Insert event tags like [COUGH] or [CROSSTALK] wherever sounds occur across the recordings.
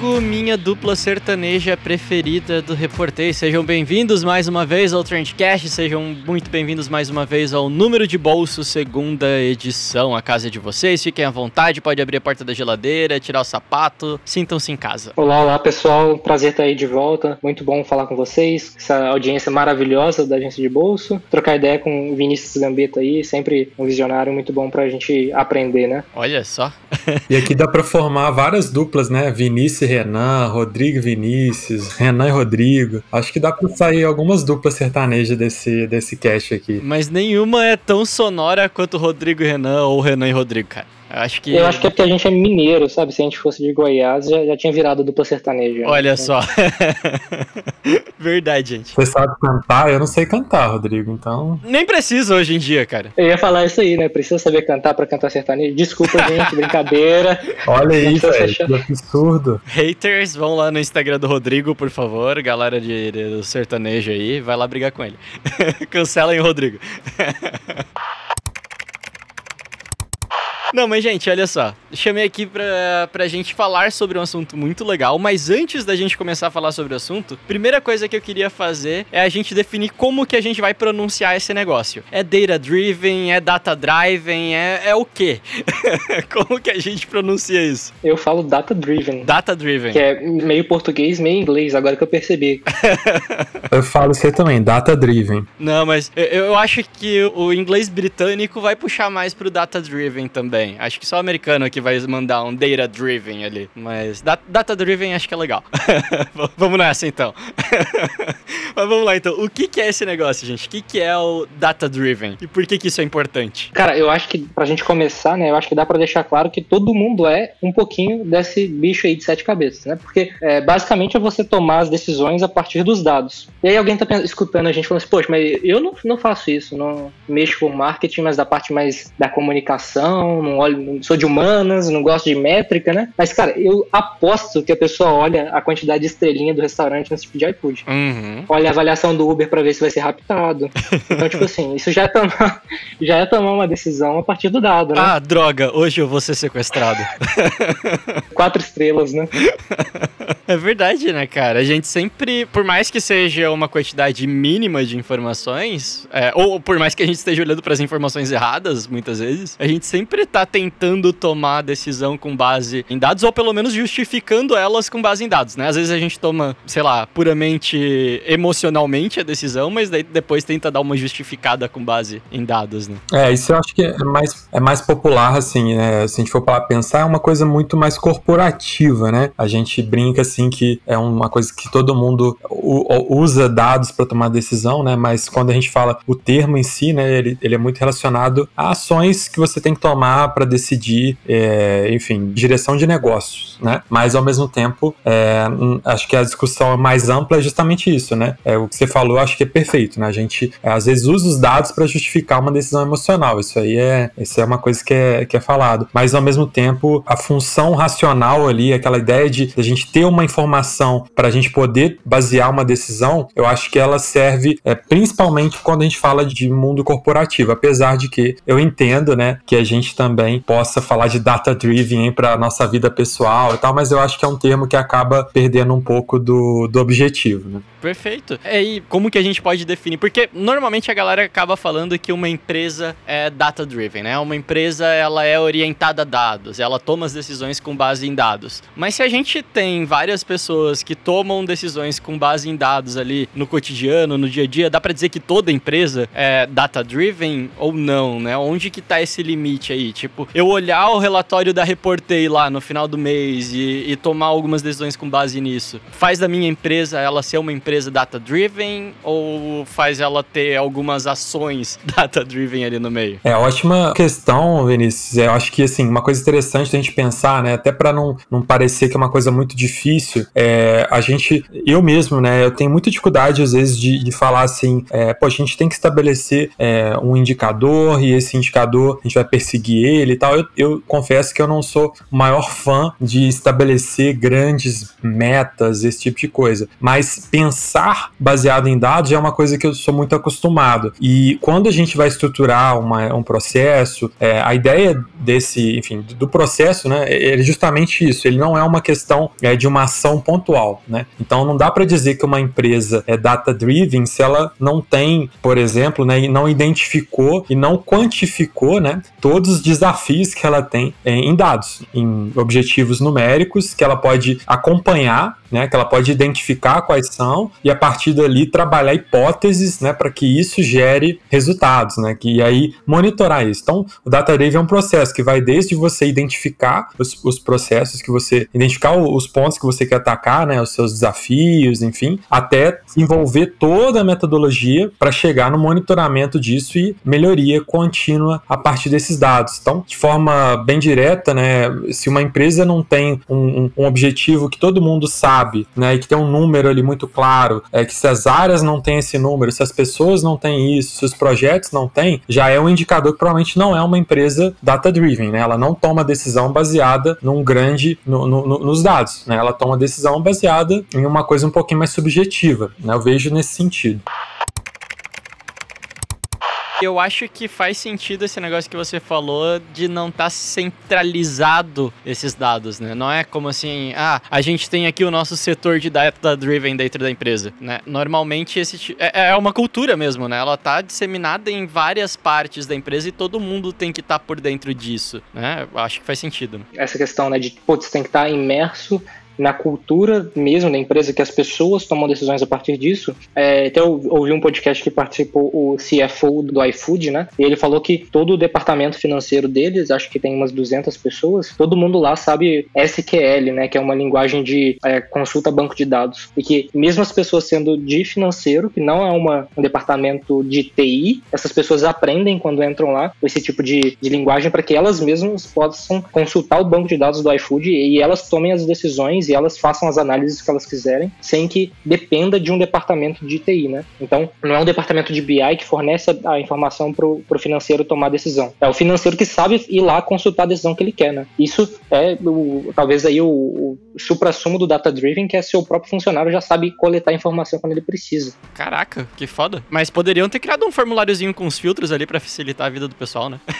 Rodrigo, minha dupla sertaneja preferida do Reportei. Sejam bem-vindos mais uma vez ao Trendcast, sejam muito bem-vindos mais uma vez ao Número de Bolso, segunda edição. A casa é de vocês, fiquem à vontade, pode abrir a porta da geladeira, tirar o sapato, sintam-se em casa. Olá, olá pessoal, prazer estar aí de volta, muito bom falar com vocês, essa audiência maravilhosa da Agência de Bolso, trocar ideia com o Vinícius Gambetta aí, sempre um visionário muito bom pra gente aprender, né? Olha só. [LAUGHS] e aqui dá pra formar várias duplas, né? Vinícius Renan, Rodrigo Vinícius, Renan e Rodrigo. Acho que dá pra sair algumas duplas sertanejas desse, desse cast aqui. Mas nenhuma é tão sonora quanto Rodrigo e Renan ou Renan e Rodrigo, cara. Eu acho que. Eu acho que é porque a gente é mineiro, sabe? Se a gente fosse de Goiás, já, já tinha virado dupla sertaneja. Olha né? só. [LAUGHS] Verdade, gente. Você sabe cantar? Eu não sei cantar, Rodrigo, então. Nem precisa hoje em dia, cara. Eu ia falar isso aí, né? Precisa saber cantar pra cantar sertanejo. Desculpa, [LAUGHS] gente, brincadeira. Olha aí, velho. Que absurdo. Haters, vão lá no Instagram do Rodrigo, por favor. Galera de, de do sertanejo aí, vai lá brigar com ele. [LAUGHS] Cancelem o Rodrigo. Não, mas gente, olha só. Chamei aqui pra, pra gente falar sobre um assunto muito legal, mas antes da gente começar a falar sobre o assunto, primeira coisa que eu queria fazer é a gente definir como que a gente vai pronunciar esse negócio. É data driven, é data driven, é, é o quê? [LAUGHS] como que a gente pronuncia isso? Eu falo data driven. Data driven. Que é meio português, meio inglês, agora que eu percebi. [LAUGHS] [LAUGHS] eu falo isso aí também, data driven. Não, mas eu, eu acho que o inglês britânico vai puxar mais pro data driven também também. Acho que só o americano aqui vai mandar um data driven ali. Mas data driven acho que é legal. [LAUGHS] vamos nessa então. [LAUGHS] Mas vamos lá então. O que, que é esse negócio, gente? O que, que é o data driven? E por que, que isso é importante? Cara, eu acho que pra gente começar, né? Eu acho que dá pra deixar claro que todo mundo é um pouquinho desse bicho aí de sete cabeças, né? Porque é, basicamente é você tomar as decisões a partir dos dados. E aí alguém tá escutando a gente falando assim, poxa, mas eu não, não faço isso, não mexo com marketing, mas da parte mais da comunicação, não olho, não sou de humanas, não gosto de métrica, né? Mas, cara, eu aposto que a pessoa olha a quantidade de estrelinha do restaurante nesse tipo de iFood. Uhum. Olha a avaliação do Uber para ver se vai ser raptado. Então, tipo assim, [LAUGHS] isso já é, tomar, já é tomar uma decisão a partir do dado, né? Ah, droga, hoje eu vou ser sequestrado. [LAUGHS] Quatro estrelas, né? É verdade, né, cara? A gente sempre, por mais que seja uma quantidade mínima de informações, é, ou por mais que a gente esteja olhando para as informações erradas, muitas vezes, a gente sempre tá tentando tomar a decisão com base em dados, ou pelo menos justificando elas com base em dados, né? Às vezes a gente toma, sei lá, puramente emocionalmente a decisão, mas daí depois tenta dar uma justificada com base em dados, né? É, isso eu acho que é mais, é mais popular, assim, né? Se a gente for para pensar, é uma coisa muito mais corporativa, né? A gente brinca, assim, que é uma coisa que todo mundo usa dados para tomar decisão, né? Mas quando a gente fala o termo em si, né? Ele, ele é muito relacionado a ações que você tem que tomar para decidir, é, enfim, direção de negócios, né? Mas ao mesmo tempo, é, acho que a discussão mais ampla é justamente isso, né? É, o que você falou, acho que é perfeito, né? A gente às vezes usa os dados para justificar uma decisão emocional. Isso aí é, isso é uma coisa que é, que é falado. Mas ao mesmo tempo, a função racional ali, aquela ideia de, de a gente ter uma informação para a gente poder basear uma decisão, eu acho que ela serve é, principalmente quando a gente fala de mundo corporativo. Apesar de que eu entendo, né, que a gente também também possa falar de data driven para nossa vida pessoal e tal, mas eu acho que é um termo que acaba perdendo um pouco do, do objetivo, né? Perfeito. E como que a gente pode definir? Porque normalmente a galera acaba falando que uma empresa é data driven, né? Uma empresa ela é orientada a dados, ela toma as decisões com base em dados. Mas se a gente tem várias pessoas que tomam decisões com base em dados ali no cotidiano, no dia a dia, dá para dizer que toda empresa é data driven ou não, né? Onde que tá esse limite aí? Tipo, Tipo, eu olhar o relatório da Reportei lá no final do mês e, e tomar algumas decisões com base nisso, faz da minha empresa ela ser uma empresa data-driven ou faz ela ter algumas ações [LAUGHS] data-driven ali no meio? É, ótima questão, Vinícius. Eu acho que, assim, uma coisa interessante da gente pensar, né, até para não, não parecer que é uma coisa muito difícil é, a gente, eu mesmo, né, eu tenho muita dificuldade às vezes de, de falar assim, é, pô, a gente tem que estabelecer é, um indicador e esse indicador a gente vai perseguir ele e tal. Eu, eu confesso que eu não sou o maior fã de estabelecer grandes metas, esse tipo de coisa, mas pensar baseado em dados é uma coisa que eu sou muito acostumado. E quando a gente vai estruturar uma, um processo, é, a ideia desse, enfim, do processo, né, é justamente isso. Ele não é uma questão é, de uma ação pontual, né? Então não dá para dizer que uma empresa é data driven se ela não tem, por exemplo, né, não identificou e não quantificou, né, todos os desafios que ela tem é, em dados, em objetivos numéricos que ela pode acompanhar né, que ela pode identificar quais são e a partir dali trabalhar hipóteses, né, para que isso gere resultados, né, que aí monitorar isso. Então, o data driven é um processo que vai desde você identificar os, os processos que você identificar os pontos que você quer atacar, né, os seus desafios, enfim, até envolver toda a metodologia para chegar no monitoramento disso e melhoria contínua a partir desses dados. Então, de forma bem direta, né, se uma empresa não tem um, um, objetivo que todo mundo sabe né, e que tem um número ali muito claro, é que se as áreas não têm esse número, se as pessoas não têm isso, se os projetos não têm, já é um indicador que provavelmente não é uma empresa data-driven, né? Ela não toma decisão baseada num grande, no, no, nos dados, né? Ela toma decisão baseada em uma coisa um pouquinho mais subjetiva, né? Eu vejo nesse sentido. Eu acho que faz sentido esse negócio que você falou de não estar tá centralizado esses dados, né? Não é como assim, ah, a gente tem aqui o nosso setor de data driven dentro da empresa, né? Normalmente esse é, é uma cultura mesmo, né? Ela tá disseminada em várias partes da empresa e todo mundo tem que estar tá por dentro disso, né? Eu acho que faz sentido. Essa questão, né, de, putz, tem que estar tá imerso na cultura mesmo da empresa, que as pessoas tomam decisões a partir disso. É, até ouvi um podcast que participou o CFO do iFood, né? E ele falou que todo o departamento financeiro deles, acho que tem umas 200 pessoas, todo mundo lá sabe SQL, né? Que é uma linguagem de é, consulta banco de dados. E que mesmo as pessoas sendo de financeiro, que não é uma, um departamento de TI, essas pessoas aprendem quando entram lá esse tipo de, de linguagem para que elas mesmas possam consultar o banco de dados do iFood e elas tomem as decisões e elas façam as análises que elas quiserem, sem que dependa de um departamento de TI, né? Então, não é um departamento de BI que fornece a, a informação para o financeiro tomar a decisão. É o financeiro que sabe ir lá consultar a decisão que ele quer, né? Isso é o, talvez aí o, o supra-sumo do data-driven, que é seu próprio funcionário já sabe coletar informação quando ele precisa. Caraca, que foda. Mas poderiam ter criado um formuláriozinho com os filtros ali para facilitar a vida do pessoal, né? [LAUGHS]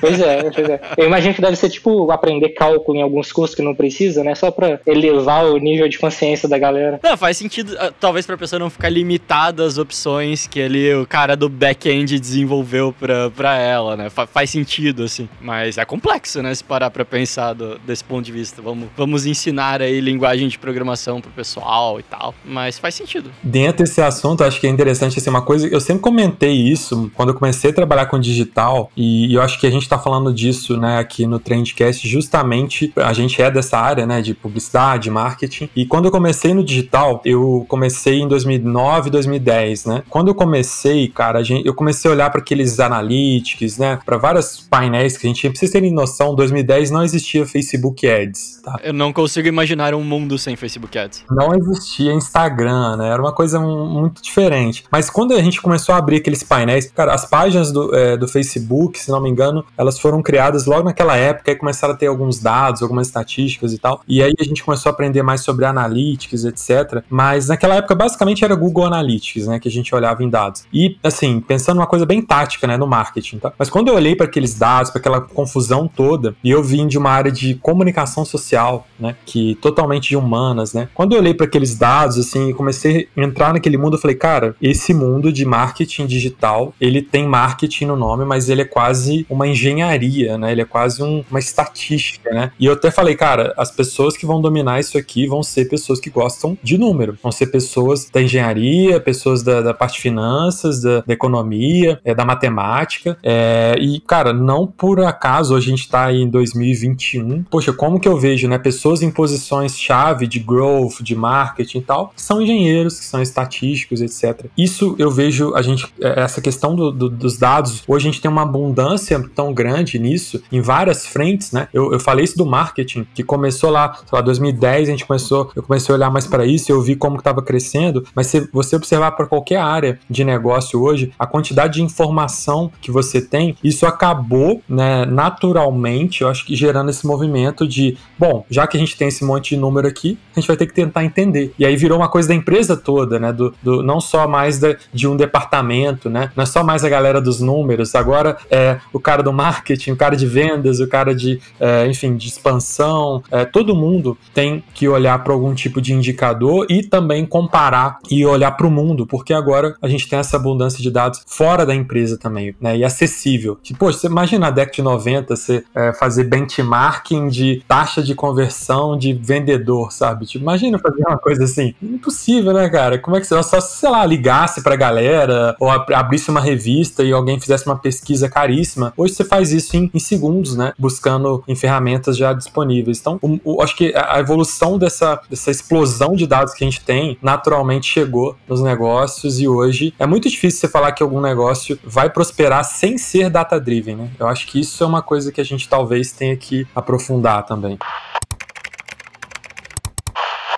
Pois é, pois é. Eu imagino que deve ser tipo aprender cálculo em alguns cursos que não precisa, né? Só para elevar elevar o nível de consciência da galera. Não, faz sentido, ah, talvez pra pessoa não ficar limitada às opções que ali o cara do back-end desenvolveu pra, pra ela, né? Fa faz sentido, assim. Mas é complexo, né? Se parar pra pensar do, desse ponto de vista. Vamos, vamos ensinar aí linguagem de programação pro pessoal e tal. Mas faz sentido. Dentro desse assunto, acho que é interessante, assim, uma coisa... Eu sempre comentei isso quando eu comecei a trabalhar com digital e eu acho que a gente tá falando disso, né, aqui no Trendcast, justamente a gente é dessa área, né, de publicidade, de marketing. E quando eu comecei no digital, eu comecei em 2009, 2010, né? Quando eu comecei, cara, gente, eu comecei a olhar para aqueles analytics, né? Para vários painéis que a gente tinha. Pra vocês terem noção, em 2010 não existia Facebook Ads, tá? Eu não consigo imaginar um mundo sem Facebook Ads. Não existia Instagram, né? Era uma coisa muito diferente. Mas quando a gente começou a abrir aqueles painéis, cara, as páginas do, é, do Facebook, se não me engano, elas foram criadas logo naquela época e começaram a ter alguns dados, algumas estatísticas e tal. E aí a gente começou a aprender mais sobre analytics, etc. Mas naquela época, basicamente, era Google Analytics, né? Que a gente olhava em dados. E, assim, pensando numa coisa bem tática, né? No marketing, tá? Mas quando eu olhei para aqueles dados, para aquela confusão toda, e eu vim de uma área de comunicação social, né? Que totalmente de humanas, né? Quando eu olhei para aqueles dados, assim, e comecei a entrar naquele mundo, eu falei, cara, esse mundo de marketing digital, ele tem marketing no nome, mas ele é quase uma engenharia, né? Ele é quase um, uma estatística, né? E eu até falei, cara, as pessoas que vão dominar isso aqui vão ser pessoas que gostam de número, vão ser pessoas da engenharia, pessoas da, da parte de finanças, da, da economia, é, da matemática. É, e, cara, não por acaso a gente está em 2021. Poxa, como que eu vejo, né? Pessoas em posições-chave de growth, de marketing e tal, que são engenheiros, que são estatísticos, etc. Isso eu vejo, a gente, é, essa questão do, do, dos dados, hoje a gente tem uma abundância tão grande nisso, em várias frentes, né? Eu, eu falei isso do marketing, que começou lá, sei lá, 2010 2010 a gente começou, eu comecei a olhar mais para isso, eu vi como estava crescendo, mas se você observar para qualquer área de negócio hoje, a quantidade de informação que você tem, isso acabou, né, naturalmente, eu acho que gerando esse movimento de, bom, já que a gente tem esse monte de número aqui, a gente vai ter que tentar entender. E aí virou uma coisa da empresa toda, né, do, do não só mais de um departamento, né, não é só mais a galera dos números, agora é o cara do marketing, o cara de vendas, o cara de, é, enfim, de expansão, é, todo mundo tem que olhar para algum tipo de indicador e também comparar e olhar para o mundo, porque agora a gente tem essa abundância de dados fora da empresa também, né? E acessível. Tipo, você imagina a década de 90 você é, fazer benchmarking de taxa de conversão de vendedor, sabe? Tipo, imagina fazer uma coisa assim. Impossível, né, cara? Como é que você. Só se, sei lá, ligasse pra galera ou abrisse uma revista e alguém fizesse uma pesquisa caríssima. Hoje você faz isso em, em segundos, né? Buscando em ferramentas já disponíveis. Então, o, acho que a evolução dessa, dessa explosão de dados que a gente tem naturalmente chegou nos negócios e hoje é muito difícil você falar que algum negócio vai prosperar sem ser data-driven, né? Eu acho que isso é uma coisa que a gente talvez tenha que aprofundar também.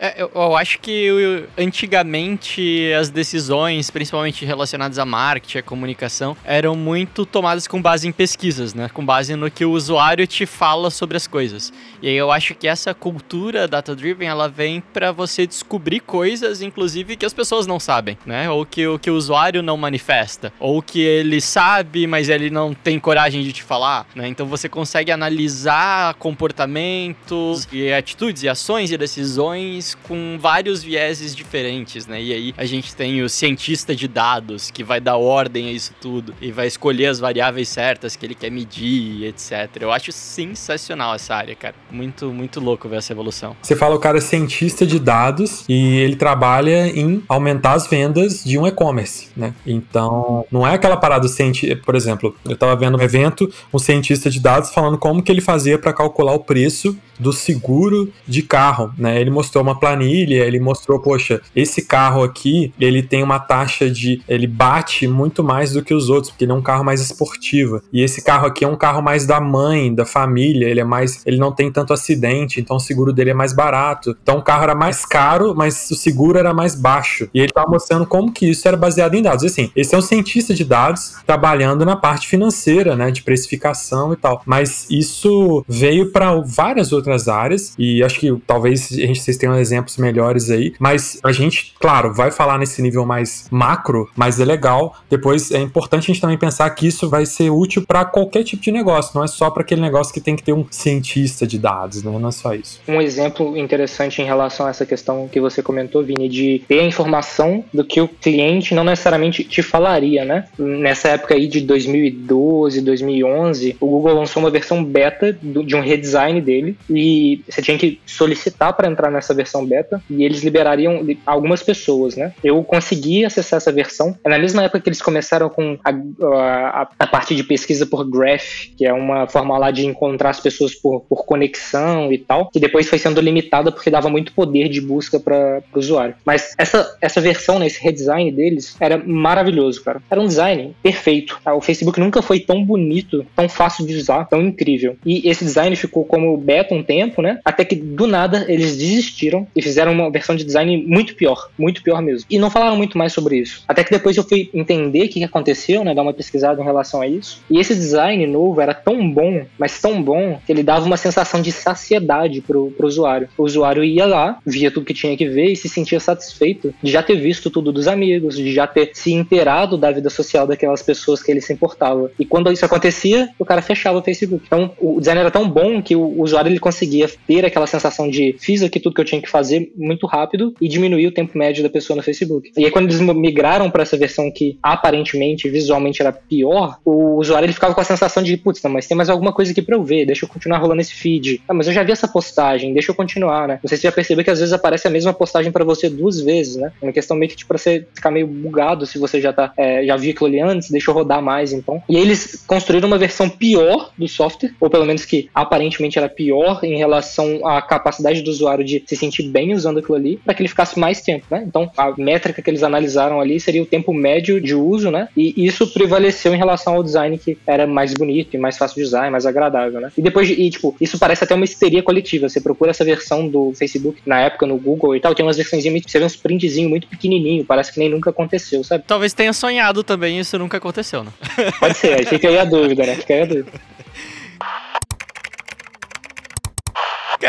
É, eu, eu, acho que antigamente as decisões, principalmente relacionadas a marketing, a comunicação, eram muito tomadas com base em pesquisas, né? Com base no que o usuário te fala sobre as coisas. E aí eu acho que essa cultura data-driven, ela vem para você descobrir coisas, inclusive, que as pessoas não sabem, né? Ou que, o que o usuário não manifesta. Ou que ele sabe, mas ele não tem coragem de te falar, né? Então você consegue analisar comportamentos e atitudes e ações e decisões com vários vieses diferentes, né? E aí a gente tem o cientista de dados que vai dar ordem a isso tudo e vai escolher as variáveis certas que ele quer medir, etc. Eu acho sensacional essa área, cara. Muito, muito louco ver essa evolução. Você fala o cara é cientista de dados e ele trabalha em aumentar as vendas de um e-commerce, né? Então, não é aquela parada cientista, por exemplo, eu tava vendo um evento, um cientista de dados falando como que ele fazia para calcular o preço do seguro de carro, né? Ele mostrou uma planilha, ele mostrou, poxa, esse carro aqui, ele tem uma taxa de, ele bate muito mais do que os outros, porque ele é um carro mais esportivo. E esse carro aqui é um carro mais da mãe, da família, ele é mais, ele não tem tanto acidente, então o seguro dele é mais barato. Então o carro era mais caro, mas o seguro era mais baixo. E ele estava mostrando como que isso era baseado em dados. E assim, esse é um cientista de dados trabalhando na parte financeira, né, de precificação e tal. Mas isso veio para várias outras outras áreas, e acho que talvez a gente, vocês tenham exemplos melhores aí, mas a gente, claro, vai falar nesse nível mais macro, mas é legal. Depois é importante a gente também pensar que isso vai ser útil para qualquer tipo de negócio, não é só para aquele negócio que tem que ter um cientista de dados, né? não é só isso. Um exemplo interessante em relação a essa questão que você comentou, Vini, de ter a informação do que o cliente não necessariamente te falaria, né? Nessa época aí de 2012, 2011, o Google lançou uma versão beta de um redesign dele e você tinha que solicitar para entrar nessa versão beta e eles liberariam algumas pessoas, né? Eu consegui acessar essa versão. É na mesma época que eles começaram com a, a, a parte de pesquisa por graph, que é uma forma lá de encontrar as pessoas por, por conexão e tal, que depois foi sendo limitada porque dava muito poder de busca para o usuário. Mas essa, essa versão, né, esse redesign deles, era maravilhoso, cara. Era um design perfeito. Tá? O Facebook nunca foi tão bonito, tão fácil de usar, tão incrível. E esse design ficou como beta um tempo, né? Até que do nada eles desistiram e fizeram uma versão de design muito pior, muito pior mesmo. E não falaram muito mais sobre isso. Até que depois eu fui entender o que aconteceu, né? Dar uma pesquisada em relação a isso. E esse design novo era tão bom, mas tão bom, que ele dava uma sensação de saciedade pro, pro usuário. O usuário ia lá, via tudo que tinha que ver e se sentia satisfeito de já ter visto tudo dos amigos, de já ter se inteirado da vida social daquelas pessoas que ele se importava. E quando isso acontecia, o cara fechava o Facebook. Então o design era tão bom que o usuário ele conseguia ter aquela sensação de fiz aqui tudo que eu tinha que fazer muito rápido e diminuir o tempo médio da pessoa no Facebook. E aí quando eles migraram para essa versão que aparentemente visualmente era pior, o usuário ele ficava com a sensação de putz, mas tem mais alguma coisa aqui para eu ver, deixa eu continuar rolando esse feed. Ah, mas eu já vi essa postagem, deixa eu continuar, né? Você já percebeu que às vezes aparece a mesma postagem para você duas vezes, né? É uma questão meio que tipo, pra você ficar meio bugado se você já tá é, já viu aquilo ali antes, deixa eu rodar mais então. E aí eles construíram uma versão pior do software, ou pelo menos que aparentemente era pior em relação à capacidade do usuário de se sentir sentir bem usando aquilo ali para que ele ficasse mais tempo, né? Então, a métrica que eles analisaram ali seria o tempo médio de uso, né? E isso prevaleceu em relação ao design que era mais bonito e mais fácil de usar, e mais agradável, né? E depois, de, e, tipo, isso parece até uma histeria coletiva. Você procura essa versão do Facebook na época no Google e tal, tem umas versões você vê uns printzinhos muito pequenininho, parece que nem nunca aconteceu, sabe? Talvez tenha sonhado também isso nunca aconteceu, né? Pode ser, fica aí a dúvida, né? Fica aí a dúvida.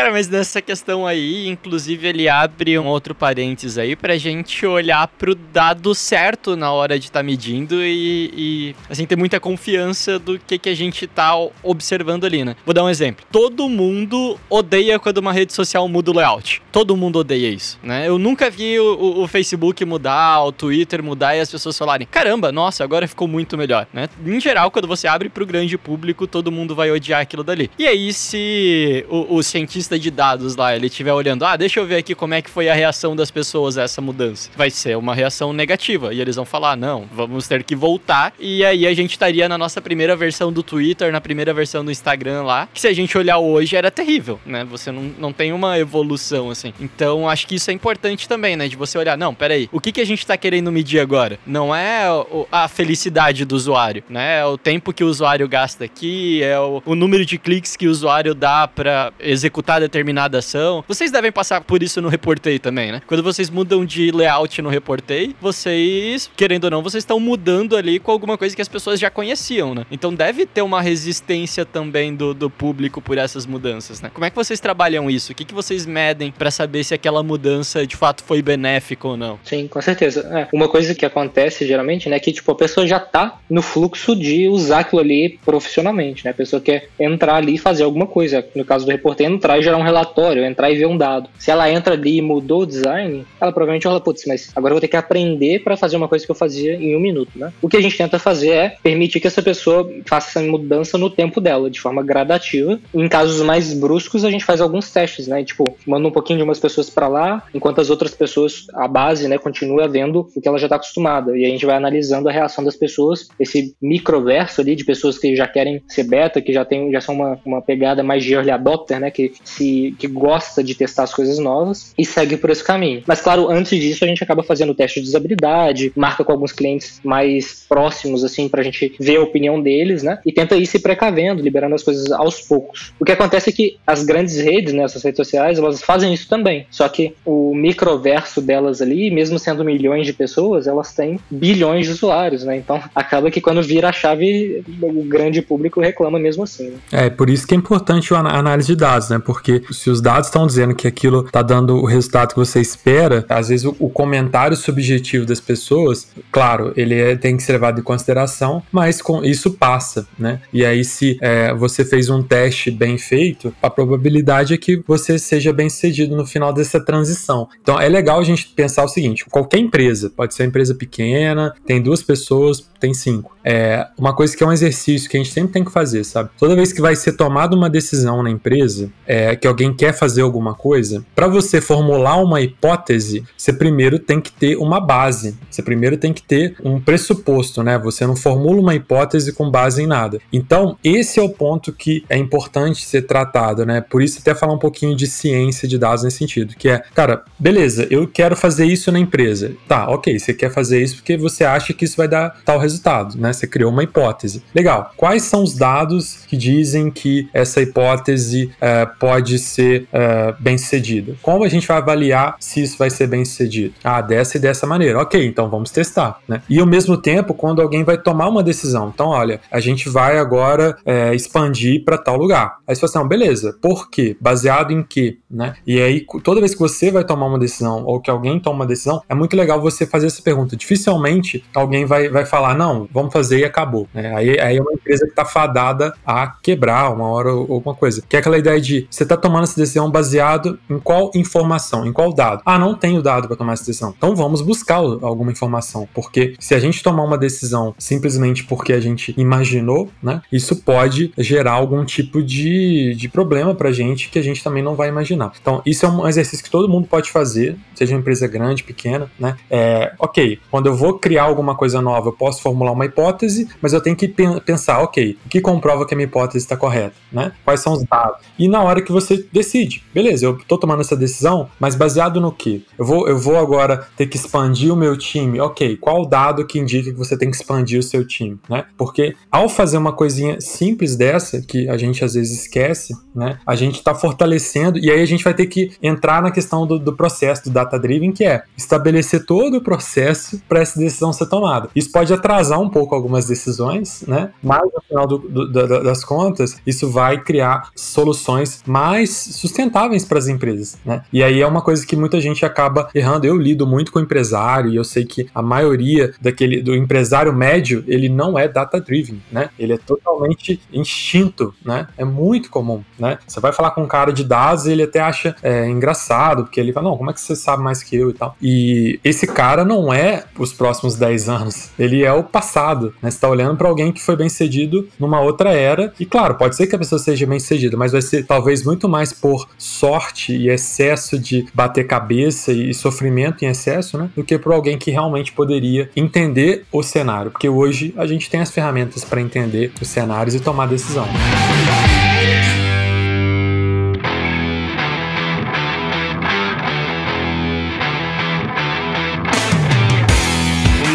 Cara, mas nessa questão aí, inclusive ele abre um outro parênteses aí pra gente olhar pro dado certo na hora de estar tá medindo e, e, assim, ter muita confiança do que, que a gente tá observando ali, né? Vou dar um exemplo. Todo mundo odeia quando uma rede social muda o layout. Todo mundo odeia isso, né? Eu nunca vi o, o Facebook mudar, o Twitter mudar e as pessoas falarem, caramba, nossa, agora ficou muito melhor, né? Em geral, quando você abre pro grande público, todo mundo vai odiar aquilo dali. E aí, se o, o cientista cientista de dados lá, ele estiver olhando, ah, deixa eu ver aqui como é que foi a reação das pessoas a essa mudança. Vai ser uma reação negativa. E eles vão falar, não, vamos ter que voltar. E aí a gente estaria na nossa primeira versão do Twitter, na primeira versão do Instagram lá, que se a gente olhar hoje era terrível, né? Você não, não tem uma evolução assim. Então acho que isso é importante também, né? De você olhar, não, peraí, o que, que a gente tá querendo medir agora? Não é a felicidade do usuário, né? É o tempo que o usuário gasta aqui, é o, o número de cliques que o usuário dá para executar executar determinada ação. Vocês devem passar por isso no Reportei também, né? Quando vocês mudam de layout no Reportei, vocês, querendo ou não, vocês estão mudando ali com alguma coisa que as pessoas já conheciam, né? Então deve ter uma resistência também do, do público por essas mudanças, né? Como é que vocês trabalham isso? O que, que vocês medem para saber se aquela mudança de fato foi benéfica ou não? Sim, com certeza. É, uma coisa que acontece geralmente, né, é que tipo, a pessoa já tá no fluxo de usar aquilo ali profissionalmente, né? A pessoa quer entrar ali e fazer alguma coisa. No caso do Reportei, entrar gerar um relatório, entrar e ver um dado. Se ela entra ali e mudou o design, ela provavelmente fala, putz, mas agora eu vou ter que aprender para fazer uma coisa que eu fazia em um minuto, né? O que a gente tenta fazer é permitir que essa pessoa faça essa mudança no tempo dela, de forma gradativa. Em casos mais bruscos, a gente faz alguns testes, né? Tipo, manda um pouquinho de umas pessoas para lá, enquanto as outras pessoas, a base, né, continua vendo o que ela já está acostumada. E a gente vai analisando a reação das pessoas, esse microverso ali de pessoas que já querem ser beta, que já tem, já são uma, uma pegada mais de early adopter, né? Que se, que gosta de testar as coisas novas e segue por esse caminho. Mas claro, antes disso a gente acaba fazendo teste de usabilidade, marca com alguns clientes mais próximos assim para a gente ver a opinião deles, né? E tenta ir se precavendo, liberando as coisas aos poucos. O que acontece é que as grandes redes, né, essas redes sociais, elas fazem isso também. Só que o microverso delas ali, mesmo sendo milhões de pessoas, elas têm bilhões de usuários, né? Então acaba que quando vira a chave, o grande público reclama mesmo assim. Né? É, por isso que é importante a análise de dados, né? Porque porque se os dados estão dizendo que aquilo está dando o resultado que você espera, às vezes o, o comentário subjetivo das pessoas, claro, ele é, tem que ser levado em consideração, mas com, isso passa, né? E aí, se é, você fez um teste bem feito, a probabilidade é que você seja bem sucedido no final dessa transição. Então, é legal a gente pensar o seguinte: qualquer empresa, pode ser uma empresa pequena, tem duas pessoas, tem cinco. É uma coisa que é um exercício que a gente sempre tem que fazer, sabe? Toda vez que vai ser tomada uma decisão na empresa, é, que alguém quer fazer alguma coisa, para você formular uma hipótese, você primeiro tem que ter uma base. Você primeiro tem que ter um pressuposto, né? Você não formula uma hipótese com base em nada. Então, esse é o ponto que é importante ser tratado, né? Por isso até falar um pouquinho de ciência de dados nesse sentido, que é, cara, beleza, eu quero fazer isso na empresa. Tá, OK, você quer fazer isso porque você acha que isso vai dar tal resultado, né? Você criou uma hipótese. Legal. Quais são os dados que dizem que essa hipótese uh, pode ser uh, bem sucedida. Como a gente vai avaliar se isso vai ser bem sucedido? Ah, dessa e dessa maneira. Ok, então vamos testar. Né? E ao mesmo tempo, quando alguém vai tomar uma decisão, então olha, a gente vai agora é, expandir para tal lugar. Aí você fala assim, beleza, por quê? Baseado em quê? Né? E aí, toda vez que você vai tomar uma decisão ou que alguém toma uma decisão, é muito legal você fazer essa pergunta. Dificilmente alguém vai, vai falar, não, vamos fazer e acabou. Né? Aí, aí é uma empresa que está fadada a quebrar uma hora ou alguma coisa. Que é aquela ideia de você está tomando essa decisão baseado em qual informação, em qual dado? Ah, não tenho dado para tomar essa decisão. Então vamos buscar alguma informação, porque se a gente tomar uma decisão simplesmente porque a gente imaginou, né, isso pode gerar algum tipo de, de problema para a gente que a gente também não vai imaginar. Então isso é um exercício que todo mundo pode fazer, seja uma empresa grande, pequena, né? É, ok, quando eu vou criar alguma coisa nova, eu posso formular uma hipótese hipótese, mas eu tenho que pensar, ok, o que comprova que a minha hipótese está correta, né? Quais são os dados? E na hora que você decide, beleza, eu tô tomando essa decisão, mas baseado no que? Eu vou, eu vou agora ter que expandir o meu time, ok, qual o dado que indica que você tem que expandir o seu time, né? Porque ao fazer uma coisinha simples dessa, que a gente às vezes esquece, né? A gente está fortalecendo, e aí a gente vai ter que entrar na questão do, do processo do data driven, que é estabelecer todo o processo para essa decisão ser tomada. Isso pode atrasar um pouco algumas decisões, né? Mas no final do, do, das contas, isso vai criar soluções mais sustentáveis para as empresas, né? E aí é uma coisa que muita gente acaba errando. Eu lido muito com empresário e eu sei que a maioria daquele do empresário médio, ele não é data driven, né? Ele é totalmente instinto, né? É muito comum, né? Você vai falar com um cara de dados, ele até acha é, engraçado, porque ele fala, não, como é que você sabe mais que eu e tal? E esse cara não é os próximos 10 anos, ele é o passado, né? Você tá olhando para alguém que foi bem cedido numa outra era, e claro, pode ser que a pessoa seja bem cedida, mas vai ser talvez muito mais por sorte e excesso de bater cabeça e sofrimento em excesso, né? Do que por alguém que realmente poderia entender o cenário, porque hoje a gente tem as ferramentas para entender os cenários e tomar decisão.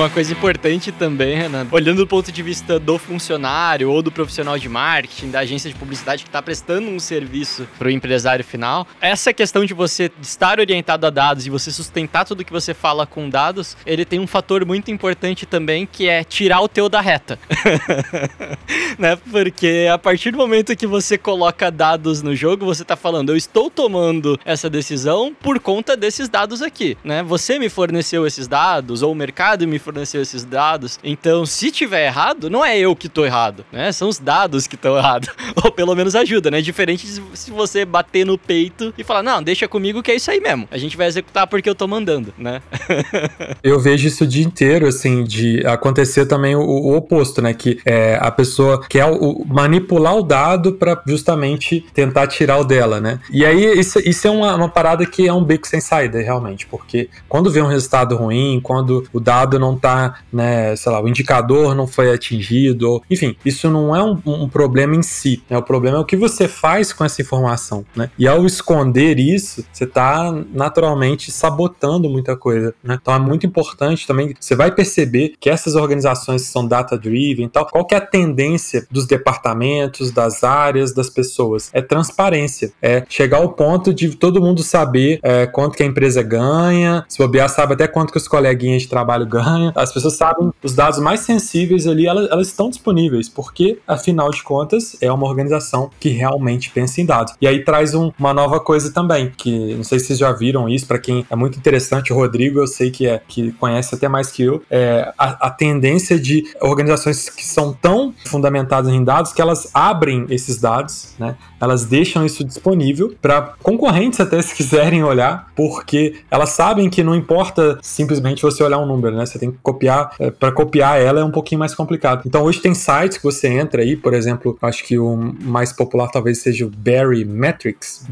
Uma coisa importante também, Renan, olhando do ponto de vista do funcionário ou do profissional de marketing, da agência de publicidade que está prestando um serviço para o empresário final, essa questão de você estar orientado a dados e você sustentar tudo que você fala com dados, ele tem um fator muito importante também que é tirar o teu da reta. [LAUGHS] né? Porque a partir do momento que você coloca dados no jogo, você está falando, eu estou tomando essa decisão por conta desses dados aqui, né? Você me forneceu esses dados ou o mercado me forneceu esses dados. Então, se tiver errado, não é eu que tô errado, né? São os dados que estão errados. [LAUGHS] Ou pelo menos ajuda, né? Diferente se você bater no peito e falar, não, deixa comigo que é isso aí mesmo. A gente vai executar porque eu tô mandando, né? [LAUGHS] eu vejo isso o dia inteiro, assim, de acontecer também o, o oposto, né? Que é, a pessoa quer o, manipular o dado para justamente tentar tirar o dela, né? E aí, isso, isso é uma, uma parada que é um beco sem saída, realmente, porque quando vê um resultado ruim, quando o dado não tá, né, sei lá, o indicador não foi atingido, enfim, isso não é um, um, problema em si, né? O problema é o que você faz com essa informação, né? E ao esconder isso, você tá naturalmente sabotando muita coisa, né? Então é muito importante também, você vai perceber que essas organizações são data-driven e tal, qual que é a tendência dos departamentos, das áreas, das pessoas? É transparência, é chegar ao ponto de todo mundo saber é, quanto que a empresa ganha, se bobear sabe até quanto que os coleguinhas de trabalho ganham, as pessoas sabem os dados mais sensíveis ali, elas, elas estão disponíveis, porque, afinal de contas, é uma organização que realmente pensa em dados. E aí traz um, uma nova coisa também, que não sei se vocês já viram isso, para quem é muito interessante, o Rodrigo, eu sei que é que conhece até mais que eu, é a, a tendência de organizações que são tão fundamentadas em dados que elas abrem esses dados, né? Elas deixam isso disponível para concorrentes até [LAUGHS] se quiserem olhar, porque elas sabem que não importa simplesmente você olhar um número, né? Você tem copiar, é, para copiar ela é um pouquinho mais complicado. Então hoje tem sites que você entra aí, por exemplo, acho que o mais popular talvez seja o Barry Metrics,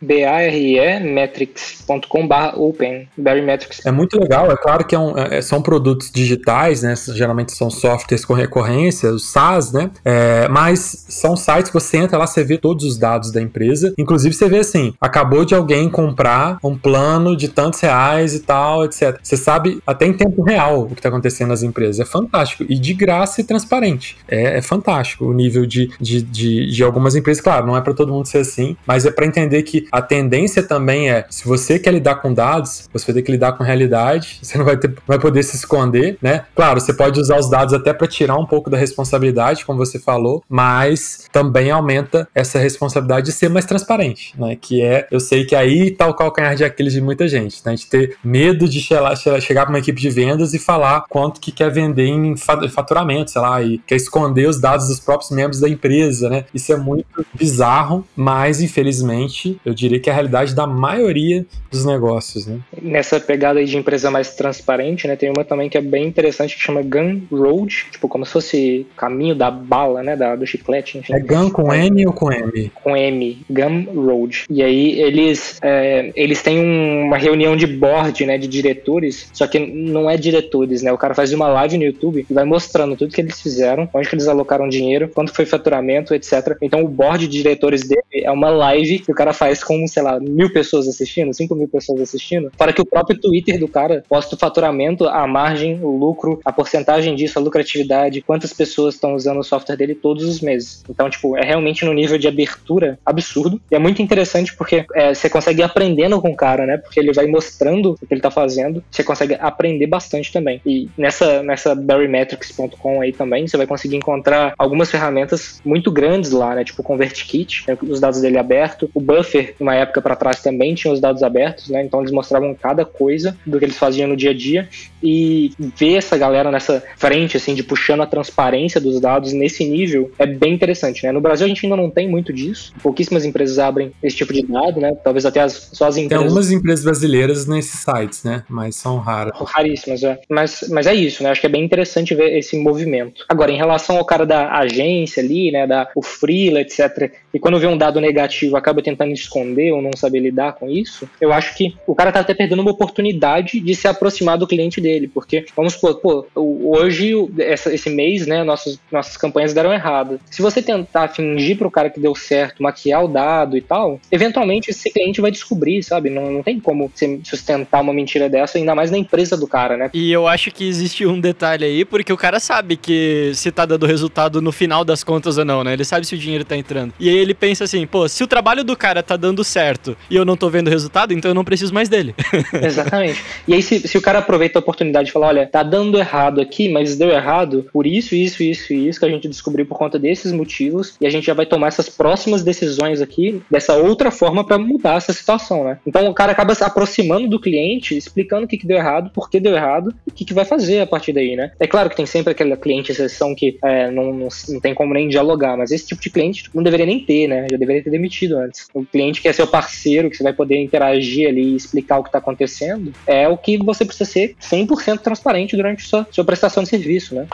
B-A-R-E metrics.com/open, Barry Metrics. É muito legal, é claro que é um, é, são produtos digitais, né? Geralmente são softwares com recorrência, os SaaS, né? É, mas são sites que você entra lá, você vê todos os dados da empresa. Inclusive você vê assim, acabou de alguém comprar um plano de tantos reais e tal, etc. Você sabe até em tempo real o que está acontecendo nas empresas. É fantástico. E de graça e transparente. É, é fantástico o nível de, de, de, de, algumas empresas. Claro, não é para todo mundo ser assim, mas é para entender que a tendência também é: se você quer lidar com dados, você vai ter que lidar com realidade, [LAUGHS] você não vai, ter, vai poder se esconder, né? Claro, você pode usar os dados até para tirar um pouco da responsabilidade, como você falou, mas também aumenta essa responsabilidade de ser mais transparente, né? Que é, eu sei que aí tá o calcanhar de Aquiles de muita gente, né? De ter medo de chegar, chegar para uma equipe de vendas e falar quanto que quer vender em faturamento, sei lá, e quer esconder os dados dos próprios membros da empresa, né? Isso é muito bizarro, mas infelizmente eu diria que é a realidade da maioria dos negócios, né? Nessa pegada aí de empresa mais transparente, né? Tem uma também que é bem interessante que chama Gun Road, tipo como se fosse caminho da bala, né? Da, do chiclete, enfim. É Gun com N ou com M? Com M, Gun Road. E aí eles, é, eles têm uma reunião de board, né? De diretores, só que não é diretor né? O cara faz uma live no YouTube e vai mostrando tudo que eles fizeram, onde que eles alocaram dinheiro, quanto foi faturamento, etc. Então o board de diretores dele é uma live que o cara faz com, sei lá, mil pessoas assistindo, cinco mil pessoas assistindo, para que o próprio Twitter do cara poste o faturamento, a margem, o lucro, a porcentagem disso, a lucratividade, quantas pessoas estão usando o software dele todos os meses. Então, tipo, é realmente no nível de abertura absurdo. E é muito interessante porque é, você consegue ir aprendendo com o cara, né? Porque ele vai mostrando o que ele tá fazendo. Você consegue aprender bastante também. E nessa, nessa berrymetrics.com aí também, você vai conseguir encontrar algumas ferramentas muito grandes lá, né? Tipo o ConvertKit, né? os dados dele aberto. O Buffer, uma época para trás, também tinha os dados abertos, né? Então eles mostravam cada coisa do que eles faziam no dia a dia. E ver essa galera nessa frente, assim, de puxando a transparência dos dados nesse nível é bem interessante, né? No Brasil a gente ainda não tem muito disso. Pouquíssimas empresas abrem esse tipo de dado, né? Talvez até as, só as empresas. Tem algumas empresas brasileiras nesses sites, né? Mas são raras. Raríssimas, é. Mas, mas é isso, né? Acho que é bem interessante ver esse movimento. Agora, em relação ao cara da agência ali, né? Da, o freela, etc. E quando vê um dado negativo acaba tentando esconder ou não saber lidar com isso, eu acho que o cara tá até perdendo uma oportunidade de se aproximar do cliente dele. Porque, vamos supor, pô, hoje, essa, esse mês, né? Nossas, nossas campanhas deram errado. Se você tentar fingir pro cara que deu certo, maquiar o dado e tal, eventualmente esse cliente vai descobrir, sabe? Não, não tem como você sustentar uma mentira dessa, ainda mais na empresa do cara, né? E eu acho que existe um detalhe aí, porque o cara sabe que se tá dando resultado no final das contas ou não, né? Ele sabe se o dinheiro tá entrando. E aí ele pensa assim, pô, se o trabalho do cara tá dando certo e eu não tô vendo resultado, então eu não preciso mais dele. [LAUGHS] Exatamente. E aí se, se o cara aproveita a oportunidade de falar, olha, tá dando errado aqui, mas deu errado por isso, isso, isso e isso que a gente descobriu por conta desses motivos e a gente já vai tomar essas próximas decisões aqui dessa outra forma para mudar essa situação, né? Então o cara acaba se aproximando do cliente, explicando o que, que deu errado, por que deu errado e o que, que vai fazer a partir daí, né? É claro que tem sempre aquela cliente exceção que é, não, não, não, tem como nem dialogar, mas esse tipo de cliente não deveria nem ter, né? Já deveria ter demitido antes. O cliente que é seu parceiro, que você vai poder interagir ali e explicar o que está acontecendo, é o que você precisa ser 100% transparente durante sua, sua prestação de serviço, né?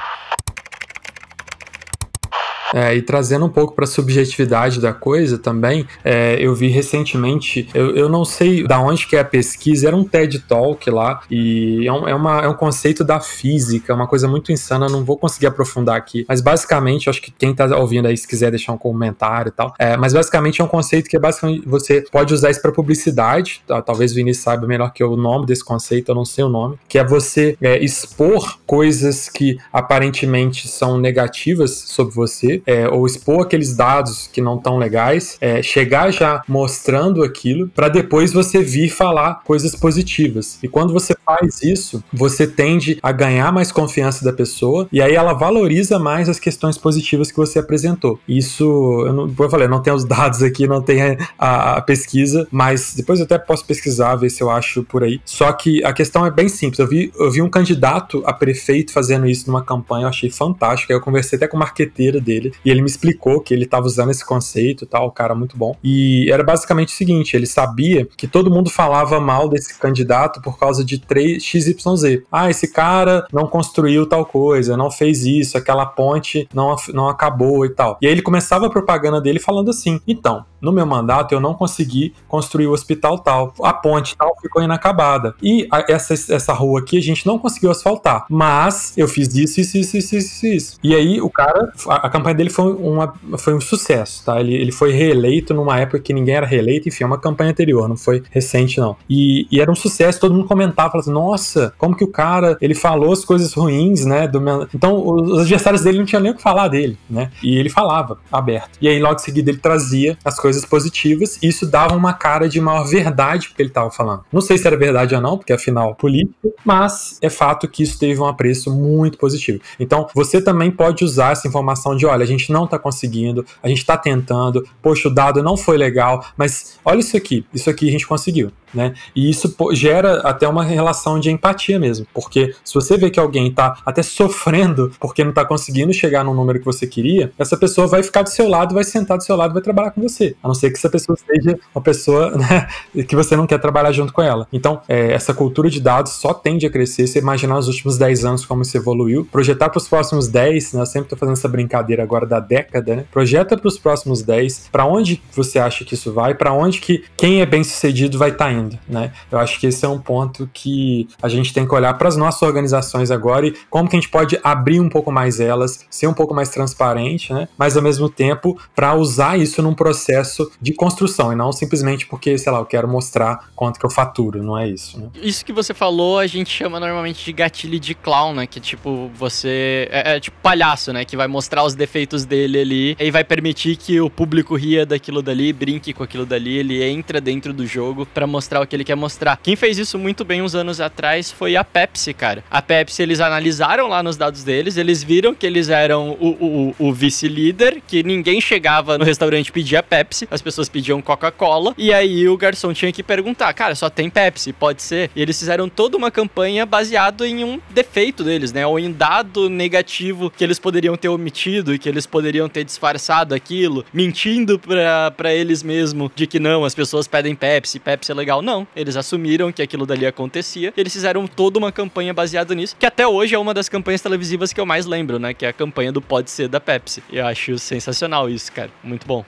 É, e trazendo um pouco para a subjetividade da coisa também, é, eu vi recentemente, eu, eu não sei da onde que é a pesquisa, era um TED Talk lá, e é um, é, uma, é um conceito da física, uma coisa muito insana, não vou conseguir aprofundar aqui, mas basicamente, acho que quem tá ouvindo aí, se quiser deixar um comentário e tal, é, mas basicamente é um conceito que é basicamente, você pode usar isso para publicidade, tá? talvez o Vinícius saiba melhor que eu o nome desse conceito, eu não sei o nome, que é você é, expor coisas que aparentemente são negativas sobre você, é, ou expor aqueles dados que não estão legais, é, chegar já mostrando aquilo, para depois você vir falar coisas positivas. E quando você faz isso, você tende a ganhar mais confiança da pessoa e aí ela valoriza mais as questões positivas que você apresentou. Isso, eu não, eu falei, não tenho os dados aqui, não tem a, a pesquisa, mas depois eu até posso pesquisar, ver se eu acho por aí. Só que a questão é bem simples. Eu vi, eu vi um candidato a prefeito fazendo isso numa campanha, eu achei fantástico. Aí eu conversei até com o marqueteiro dele e ele me explicou que ele estava usando esse conceito e tal, cara muito bom. E era basicamente o seguinte: ele sabia que todo mundo falava mal desse candidato por causa de 3 XYZ. Ah, esse cara não construiu tal coisa, não fez isso, aquela ponte não, não acabou e tal. E aí ele começava a propaganda dele falando assim: então, no meu mandato eu não consegui construir o hospital tal, a ponte tal ficou inacabada. E a, essa, essa rua aqui a gente não conseguiu asfaltar, mas eu fiz isso, isso, isso, isso, isso. isso. E aí o cara, a, a campanha dele foi uma, foi um sucesso, tá? Ele, ele foi reeleito numa época que ninguém era reeleito, enfim, é uma campanha anterior, não foi recente, não. E, e era um sucesso, todo mundo comentava, falava assim, nossa, como que o cara, ele falou as coisas ruins, né? Do meu... Então, os adversários dele não tinham nem o que falar dele, né? E ele falava, aberto. E aí, logo em seguida, ele trazia as coisas positivas, e isso dava uma cara de maior verdade porque ele estava falando. Não sei se era verdade ou não, porque afinal, político, mas é fato que isso teve um apreço muito positivo. Então, você também pode usar essa informação de, olha, a gente não está conseguindo, a gente está tentando, poxa, o dado não foi legal, mas olha isso aqui, isso aqui a gente conseguiu. Né? E isso gera até uma relação de empatia mesmo, porque se você vê que alguém está até sofrendo porque não está conseguindo chegar no número que você queria, essa pessoa vai ficar do seu lado, vai sentar do seu lado, vai trabalhar com você, a não ser que essa pessoa seja uma pessoa [LAUGHS] né, que você não quer trabalhar junto com ela. Então, é, essa cultura de dados só tende a crescer. Você imaginar nos últimos 10 anos como isso evoluiu, projetar para os próximos 10, né, eu sempre estou fazendo essa brincadeira agora da década, né? Projeta para os próximos 10, para onde você acha que isso vai, para onde que quem é bem sucedido vai estar tá indo né? Eu acho que esse é um ponto que a gente tem que olhar para as nossas organizações agora e como que a gente pode abrir um pouco mais elas, ser um pouco mais transparente, né? Mas ao mesmo tempo para usar isso num processo de construção e não simplesmente porque, sei lá, eu quero mostrar quanto que eu faturo, não é isso, né? Isso que você falou, a gente chama normalmente de gatilho de clown, né? Que tipo, você. É, é tipo palhaço, né? Que vai mostrar os defeitos dele ali e vai permitir que o público ria daquilo dali, brinque com aquilo dali, ele entra dentro do jogo para mostrar o que ele quer mostrar. Quem fez isso muito bem uns anos atrás foi a Pepsi, cara. A Pepsi, eles analisaram lá nos dados deles, eles viram que eles eram o, o, o vice-líder, que ninguém chegava no restaurante e pedia Pepsi, as pessoas pediam Coca-Cola, e aí o garçom tinha que perguntar, cara, só tem Pepsi, pode ser? E eles fizeram toda uma campanha baseado em um defeito deles, né? Ou em dado negativo que eles poderiam ter omitido e que eles poderiam ter disfarçado aquilo, mentindo para eles mesmo de que não, as pessoas pedem Pepsi, Pepsi é legal. Não, eles assumiram que aquilo dali acontecia. Eles fizeram toda uma campanha baseada nisso, que até hoje é uma das campanhas televisivas que eu mais lembro, né? Que é a campanha do Pode Ser da Pepsi. Eu acho sensacional isso, cara. Muito bom.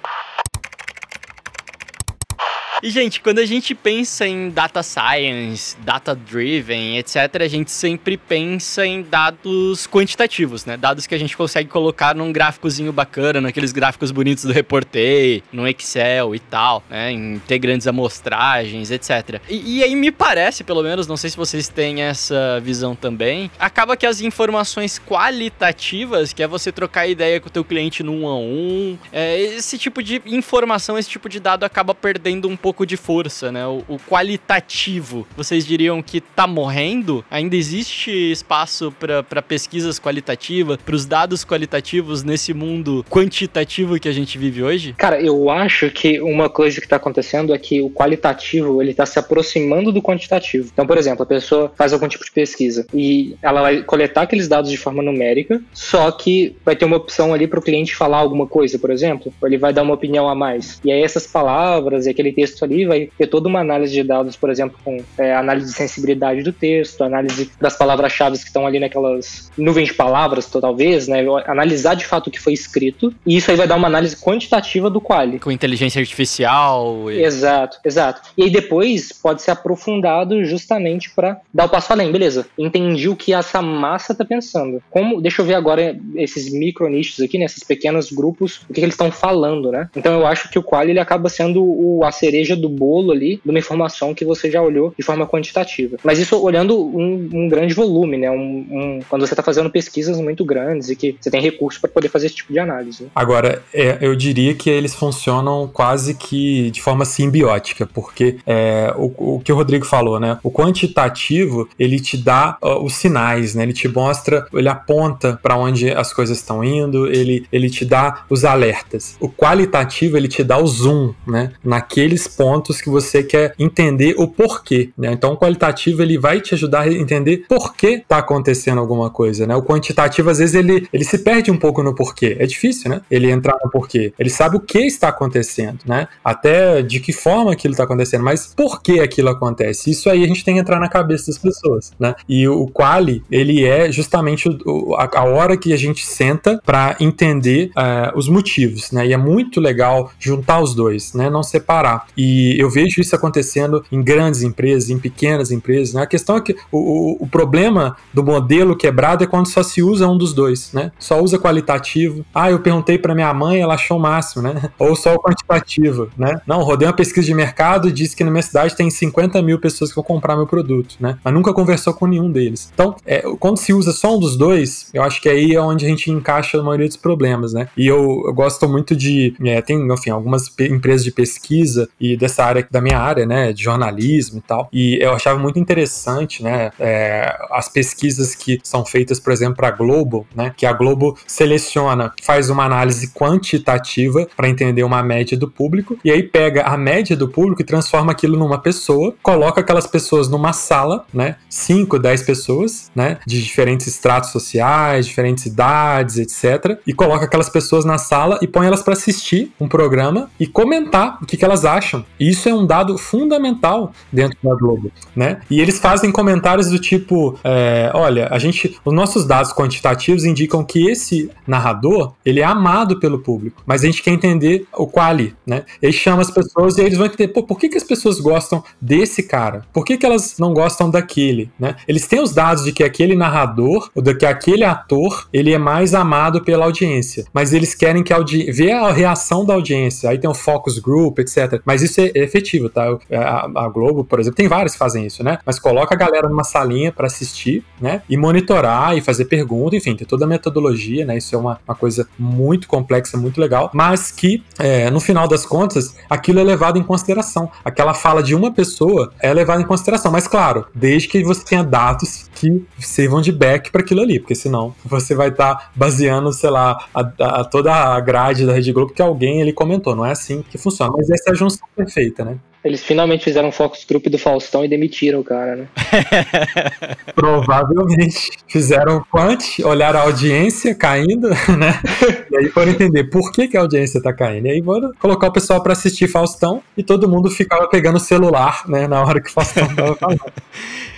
E, gente, quando a gente pensa em data science, data driven, etc., a gente sempre pensa em dados quantitativos, né? Dados que a gente consegue colocar num gráficozinho bacana, naqueles gráficos bonitos do Reportei, no Excel e tal, né? Em ter grandes amostragens, etc. E, e aí me parece, pelo menos, não sei se vocês têm essa visão também, acaba que as informações qualitativas, que é você trocar ideia com o teu cliente no um a um, é, esse tipo de informação, esse tipo de dado acaba perdendo um pouco pouco de força, né? O, o qualitativo, vocês diriam que tá morrendo? Ainda existe espaço para pesquisas qualitativas, para os dados qualitativos nesse mundo quantitativo que a gente vive hoje? Cara, eu acho que uma coisa que está acontecendo é que o qualitativo ele está se aproximando do quantitativo. Então, por exemplo, a pessoa faz algum tipo de pesquisa e ela vai coletar aqueles dados de forma numérica, só que vai ter uma opção ali para o cliente falar alguma coisa, por exemplo, ou ele vai dar uma opinião a mais. E aí essas palavras e aquele texto ali vai ter toda uma análise de dados, por exemplo, com é, análise de sensibilidade do texto, análise das palavras-chave que estão ali naquelas nuvens de palavras, talvez, né? Analisar de fato o que foi escrito, e isso aí vai dar uma análise quantitativa do quali. Com inteligência artificial. E... Exato, exato. E aí depois pode ser aprofundado justamente para dar o passo além, beleza? Entendi o que essa massa está pensando. Como, deixa eu ver agora esses micro nichos aqui, né, pequenos grupos, o que, que eles estão falando, né? Então eu acho que o quali ele acaba sendo o, a cereja cereja do bolo ali de uma informação que você já olhou de forma quantitativa. Mas isso olhando um, um grande volume, né? Um, um, quando você está fazendo pesquisas muito grandes e que você tem recursos para poder fazer esse tipo de análise. Agora, é, eu diria que eles funcionam quase que de forma simbiótica, porque é, o, o, que o Rodrigo falou, né? O quantitativo ele te dá uh, os sinais, né? Ele te mostra, ele aponta para onde as coisas estão indo, ele, ele te dá os alertas. O qualitativo ele te dá o zoom, né? Naqueles pontos que você quer entender o porquê, né? Então o qualitativo ele vai te ajudar a entender por que está acontecendo alguma coisa, né? O quantitativo às vezes ele, ele se perde um pouco no porquê. É difícil, né? Ele entrar no porquê. Ele sabe o que está acontecendo, né? Até de que forma aquilo está acontecendo, mas por que aquilo acontece? Isso aí a gente tem que entrar na cabeça das pessoas, né? E o quali, ele é justamente a, a, hora que a gente senta para entender uh, os motivos, né? E é muito legal juntar os dois, né? Não separar. E e eu vejo isso acontecendo em grandes empresas, em pequenas empresas. Né? A questão é que o, o, problema do modelo quebrado é quando só se usa um dos dois, né? Só usa qualitativo. Ah, eu perguntei para minha mãe, ela achou o máximo, né? [LAUGHS] Ou só o quantitativo, né? Não, rodei uma pesquisa de mercado e disse que na minha cidade tem 50 mil pessoas que vão comprar meu produto, né? Mas nunca conversou com nenhum deles. Então, é, quando se usa só um dos dois, eu acho que aí é onde a gente encaixa a maioria dos problemas, né? E eu, eu gosto muito de. É, tem, enfim, algumas empresas de pesquisa e dessa área, da minha área, né, de jornalismo e tal. E eu achava muito interessante, né, é, as pesquisas que são feitas, por exemplo, para a Globo, né, que a Globo seleciona, faz uma análise quantitativa para entender uma média do público e aí pega a média do público e transforma aquilo numa pessoa, coloca aquelas pessoas numa sala, né, 5, 10 pessoas, né, de diferentes estratos sociais, diferentes idades, etc, e coloca aquelas pessoas na sala e põe elas para assistir um programa e comentar o que, que elas acham isso. É um dado fundamental dentro da Globo, né? E eles fazem comentários do tipo, é, olha, a gente, os nossos dados quantitativos indicam que esse narrador ele é amado pelo público, mas a gente quer entender o quali, né? Ele chama as pessoas e eles vão entender, pô, por que, que as pessoas gostam desse cara? Por que, que elas não gostam daquele, né? Eles têm os dados de que aquele narrador ou de que aquele ator ele é mais amado pela audiência, mas eles querem que a audi ver a reação da audiência. Aí tem o focus group, etc. Mas isso é efetivo, tá? A, a Globo, por exemplo, tem vários que fazem isso, né? Mas coloca a galera numa salinha para assistir, né? E monitorar e fazer pergunta, enfim, tem toda a metodologia, né? Isso é uma, uma coisa muito complexa, muito legal, mas que é, no final das contas, aquilo é levado em consideração. Aquela fala de uma pessoa é levada em consideração, mas claro, desde que você tenha dados que sirvam de back para aquilo ali, porque senão você vai estar tá baseando, sei lá, a, a, toda a grade da Rede Globo que alguém ele comentou. Não é assim que funciona, mas essa é a junção perfeita, né? Eles finalmente fizeram um focus group do Faustão e demitiram o cara, né? [LAUGHS] Provavelmente. Fizeram o quant, olharam a audiência caindo, [LAUGHS] né? E aí foram entender por que, que a audiência tá caindo. E aí foram colocar o pessoal para assistir Faustão e todo mundo ficava pegando o celular, né? Na hora que o Faustão tava falando. [LAUGHS]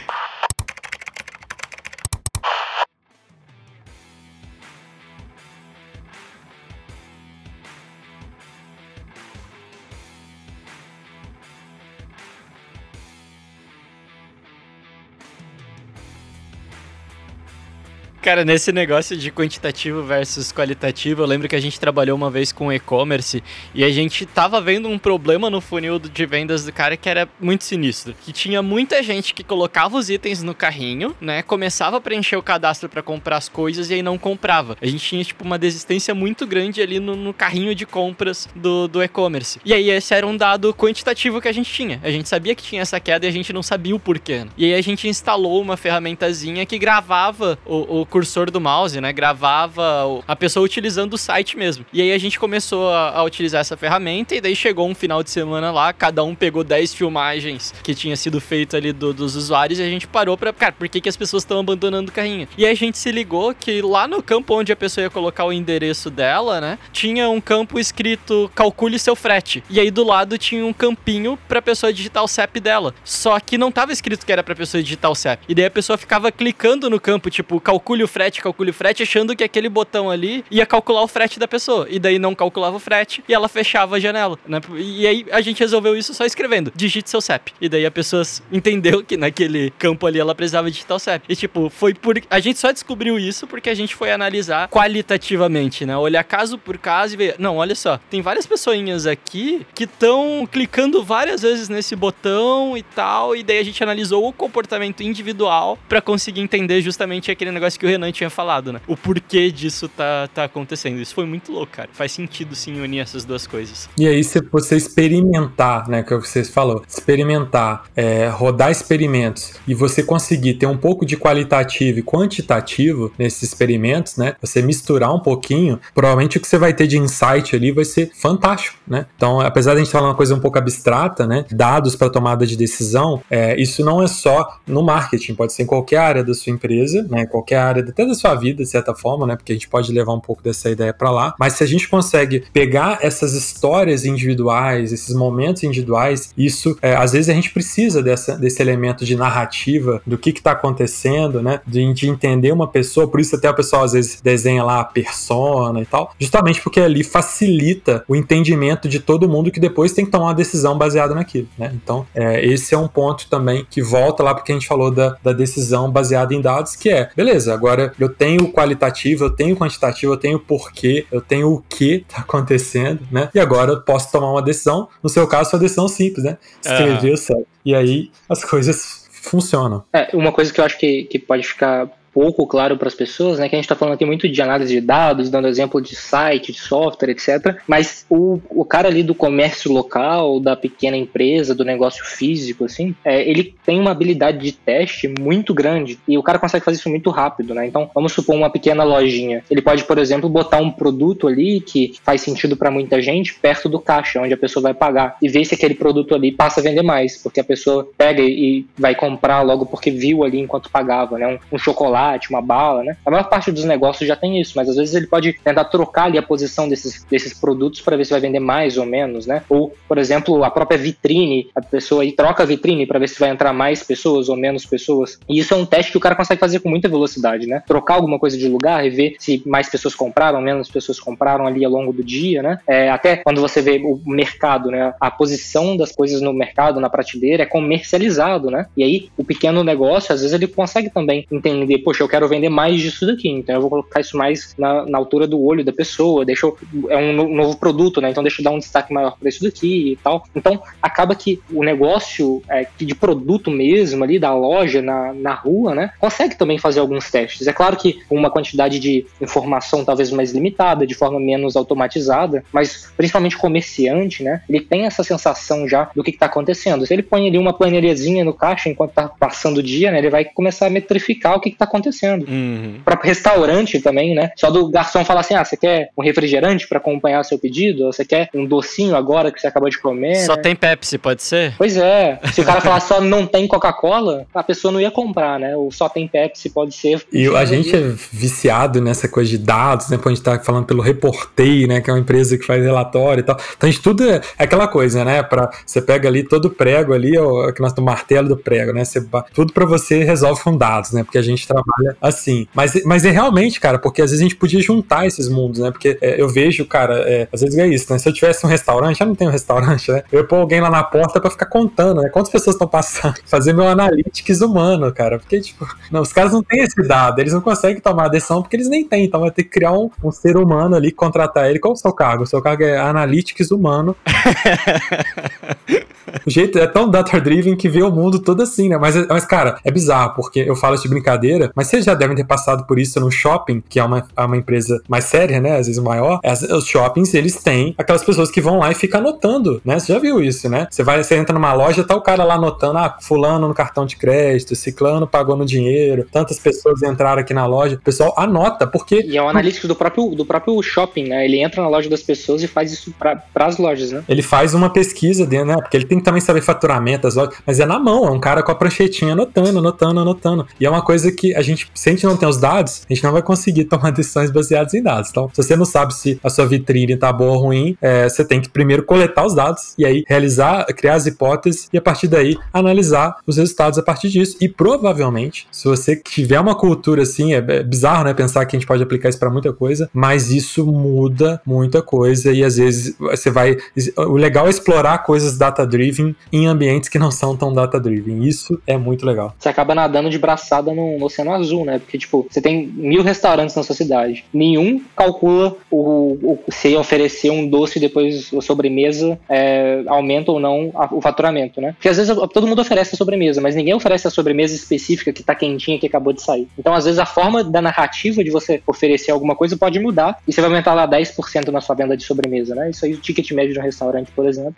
Cara, nesse negócio de quantitativo versus qualitativo, eu lembro que a gente trabalhou uma vez com e-commerce e a gente tava vendo um problema no funil de vendas do cara que era muito sinistro. Que tinha muita gente que colocava os itens no carrinho, né? Começava a preencher o cadastro para comprar as coisas e aí não comprava. A gente tinha, tipo, uma desistência muito grande ali no, no carrinho de compras do, do e-commerce. E aí esse era um dado quantitativo que a gente tinha. A gente sabia que tinha essa queda e a gente não sabia o porquê. Né? E aí a gente instalou uma ferramentazinha que gravava o, o cursor do mouse, né? Gravava a pessoa utilizando o site mesmo. E aí a gente começou a, a, utilizar essa ferramenta e daí chegou um final de semana lá, cada um pegou 10 filmagens que tinha sido feito ali do, dos usuários e a gente parou pra, cara, por que, que as pessoas estão abandonando o carrinho? E aí a gente se ligou que lá no campo onde a pessoa ia colocar o endereço dela, né? Tinha um campo escrito calcule seu frete. E aí do lado tinha um campinho pra pessoa digitar o CEP dela. Só que não tava escrito que era pra pessoa digitar o CEP. E daí a pessoa ficava clicando no campo, tipo, calcule o frete, calcule o frete, achando que aquele botão ali ia calcular o frete da pessoa. E daí não calculava o frete e ela fechava a janela. Né? E aí a gente resolveu isso só escrevendo: digite seu CEP. E daí a pessoa entendeu que naquele campo ali ela precisava digitar o CEP. E tipo, foi por. A gente só descobriu isso porque a gente foi analisar qualitativamente, né? Olhar caso por caso e ver. Não, olha só, tem várias pessoinhas aqui que estão clicando várias vezes nesse botão e tal. E daí a gente analisou o comportamento individual para conseguir entender justamente aquele negócio que o Renan tinha falado, né? O porquê disso tá, tá acontecendo. Isso foi muito louco, cara. Faz sentido sim unir essas duas coisas. E aí, se você experimentar, né? Que é o que você falou, experimentar, é, rodar experimentos e você conseguir ter um pouco de qualitativo e quantitativo nesses experimentos, né? Você misturar um pouquinho, provavelmente o que você vai ter de insight ali vai ser fantástico, né? Então, apesar de a gente falar uma coisa um pouco abstrata, né? Dados para tomada de decisão, é, isso não é só no marketing, pode ser em qualquer área da sua empresa, né? Qualquer área até da sua vida, de certa forma, né? Porque a gente pode levar um pouco dessa ideia para lá. Mas se a gente consegue pegar essas histórias individuais, esses momentos individuais, isso, é, às vezes a gente precisa dessa, desse elemento de narrativa do que está acontecendo, né? De, de entender uma pessoa, por isso até o pessoal às vezes desenha lá a persona e tal, justamente porque ali facilita o entendimento de todo mundo que depois tem que tomar uma decisão baseada naquilo, né? Então, é, esse é um ponto também que volta lá porque a gente falou da, da decisão baseada em dados, que é, beleza, agora eu tenho qualitativo, eu tenho quantitativo, eu tenho porquê, eu tenho o que tá acontecendo, né? E agora eu posso tomar uma decisão. No seu caso, sua decisão simples, né? Escrever o certo. E aí as coisas funcionam. É, uma coisa que eu acho que, que pode ficar pouco claro para as pessoas, né? Que a gente está falando aqui muito de análise de dados, dando exemplo de site, de software, etc. Mas o, o cara ali do comércio local, da pequena empresa, do negócio físico, assim, é, ele tem uma habilidade de teste muito grande e o cara consegue fazer isso muito rápido, né? Então, vamos supor uma pequena lojinha. Ele pode, por exemplo, botar um produto ali que faz sentido para muita gente perto do caixa, onde a pessoa vai pagar e ver se aquele produto ali passa a vender mais, porque a pessoa pega e vai comprar logo porque viu ali enquanto pagava, né? Um, um chocolate uma bala, né? A maior parte dos negócios já tem isso, mas às vezes ele pode tentar trocar ali a posição desses, desses produtos para ver se vai vender mais ou menos, né? Ou, por exemplo, a própria vitrine, a pessoa aí troca a vitrine para ver se vai entrar mais pessoas ou menos pessoas. E isso é um teste que o cara consegue fazer com muita velocidade, né? Trocar alguma coisa de lugar e ver se mais pessoas compraram, menos pessoas compraram ali ao longo do dia, né? É, até quando você vê o mercado, né? A posição das coisas no mercado, na prateleira, é comercializado, né? E aí o pequeno negócio, às vezes ele consegue também entender, poxa, eu quero vender mais disso daqui, então eu vou colocar isso mais na, na altura do olho da pessoa, deixa eu, é um novo produto, né? Então deixa eu dar um destaque maior para isso daqui e tal. Então acaba que o negócio é, de produto mesmo ali da loja na, na rua, né? Consegue também fazer alguns testes. É claro que uma quantidade de informação talvez mais limitada, de forma menos automatizada, mas principalmente comerciante, né? Ele tem essa sensação já do que está acontecendo. Se ele põe ali uma planilhazinha no caixa enquanto está passando o dia, né? Ele vai começar a metrificar o que está acontecendo. Uhum. O próprio restaurante também, né? Só do garçom falar assim: ah, você quer um refrigerante para acompanhar seu pedido? Ou você quer um docinho agora que você acabou de comer? Só né? tem Pepsi, pode ser? Pois é. [LAUGHS] Se o cara falar só não tem Coca-Cola, a pessoa não ia comprar, né? Ou só tem Pepsi, pode ser. E a gente é viciado nessa coisa de dados, né? Quando a gente tá falando pelo Reportei, né? Que é uma empresa que faz relatório e tal. Então a gente tudo é aquela coisa, né? Pra, você pega ali todo o prego ali, ó, que nós do martelo do prego, né? Você, tudo para você resolve com dados, né? Porque a gente trabalha assim. Mas, mas é realmente, cara, porque às vezes a gente podia juntar esses mundos, né? Porque é, eu vejo, cara, é, às vezes é isso, né? Se eu tivesse um restaurante, eu não tenho um restaurante, né? Eu ia pôr alguém lá na porta para ficar contando, né? Quantas pessoas estão passando? [LAUGHS] Fazer meu analytics humano, cara. Porque, tipo, não, os caras não têm esse dado, eles não conseguem tomar a decisão porque eles nem têm. Então vai ter que criar um, um ser humano ali, contratar ele. Qual o seu cargo? O seu cargo é analytics humano. [LAUGHS] o jeito é tão data-driven que vê o mundo todo assim, né? Mas, mas, cara, é bizarro, porque eu falo isso de brincadeira, mas vocês já devem ter passado por isso no shopping, que é uma, é uma empresa mais séria, né? Às vezes maior. As, os shoppings, eles têm aquelas pessoas que vão lá e ficam anotando, né? Você já viu isso, né? Você vai, você entra numa loja, tá o cara lá anotando, ah, fulano no cartão de crédito, ciclano pagou no dinheiro, tantas pessoas entraram aqui na loja. O pessoal anota, porque... E é um analítico do próprio, do próprio shopping, né? Ele entra na loja das pessoas e faz isso para as lojas, né? Ele faz uma pesquisa dentro, né? Porque ele tem que também saber faturamento das lojas, mas é na mão, é um cara com a pranchetinha anotando, anotando, anotando. E é uma coisa que a gente, se a gente não tem os dados, a gente não vai conseguir [LAUGHS] tomar decisões baseadas em dados. Então, se você não sabe se a sua vitrine tá boa ou ruim, é, você tem que primeiro coletar os dados e aí realizar, criar as hipóteses e a partir daí analisar os resultados a partir disso. E provavelmente, se você tiver uma cultura assim, é, é bizarro, né? Pensar que a gente pode aplicar isso para muita coisa, mas isso muda muita coisa e às vezes você vai. O legal é explorar coisas data-driven em ambientes que não são tão data-driven. Isso é muito legal. Você acaba nadando de braçada no, no Oceano Azul, né? Porque, tipo, você tem mil restaurantes na sua cidade. Nenhum calcula o, o se oferecer um doce depois a sobremesa é, aumenta ou não a, o faturamento, né? Porque às vezes todo mundo oferece a sobremesa, mas ninguém oferece a sobremesa específica que tá quentinha, que acabou de sair. Então, às vezes, a forma da narrativa de você oferecer alguma coisa pode mudar e você vai aumentar lá 10% na sua venda de sobremesa, né? Isso aí, o ticket médio de um restaurante, por exemplo.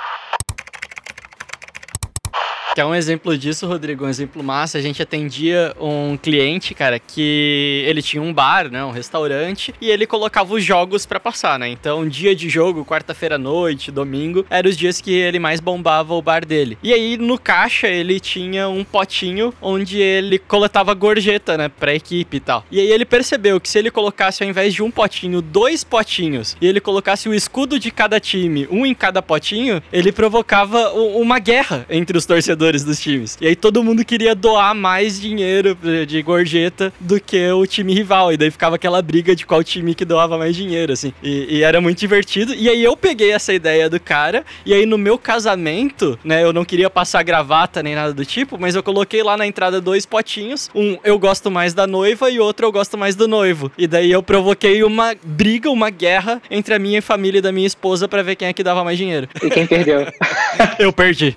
Que é um exemplo disso, Rodrigo, um exemplo massa. A gente atendia um cliente, cara, que ele tinha um bar, né, um restaurante, e ele colocava os jogos para passar, né? Então, dia de jogo, quarta-feira à noite, domingo, eram os dias que ele mais bombava o bar dele. E aí, no caixa, ele tinha um potinho onde ele coletava gorjeta, né, pra equipe e tal. E aí ele percebeu que se ele colocasse, ao invés de um potinho, dois potinhos, e ele colocasse o escudo de cada time, um em cada potinho, ele provocava uma guerra entre os torcedores dos times. E aí todo mundo queria doar mais dinheiro de gorjeta do que o time rival. E daí ficava aquela briga de qual time que doava mais dinheiro, assim. E, e, era muito divertido. E aí eu peguei essa ideia do cara. E aí no meu casamento, né, eu não queria passar gravata nem nada do tipo, mas eu coloquei lá na entrada dois potinhos. Um eu gosto mais da noiva e outro eu gosto mais do noivo. E daí eu provoquei uma briga, uma guerra entre a minha família e da minha esposa para ver quem é que dava mais dinheiro. E quem perdeu? [LAUGHS] eu perdi.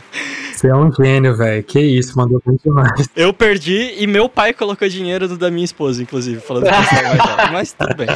Você é um gênio, velho. Que isso, mandou bem demais. Eu perdi e meu pai colocou dinheiro do da minha esposa, inclusive, falando que mais [LAUGHS] Mas tudo bem.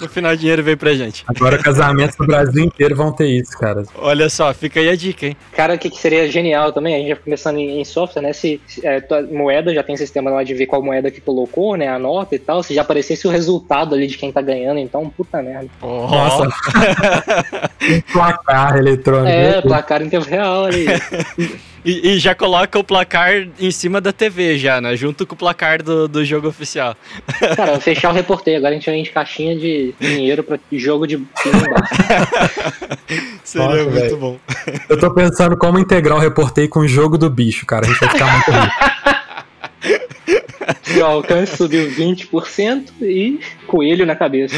no final, o dinheiro veio pra gente. Agora, casamentos no Brasil inteiro vão ter isso, cara. Olha só, fica aí a dica, hein? Cara, o que, que seria genial também, a gente já começando em, em software, né? Se, se é, moeda já tem sistema lá de ver qual moeda que colocou, né? A nota e tal. Se já aparecesse o resultado ali de quem tá ganhando, então, puta merda. Oh. Nossa. [LAUGHS] um placar eletrônico. É, placar em tempo real ali. [LAUGHS] E, e, já coloca o placar em cima da TV já, né? Junto com o placar do, do jogo oficial. [LAUGHS] Cara, fechar o reporteio. Agora a gente vende caixinha de dinheiro pra jogo de [LAUGHS] Seria Nossa, muito véio. bom. Eu tô pensando como integrar o reporteio com o jogo do bicho, cara. A gente vai ficar muito rico. Seu alcance subiu 20% e coelho na cabeça.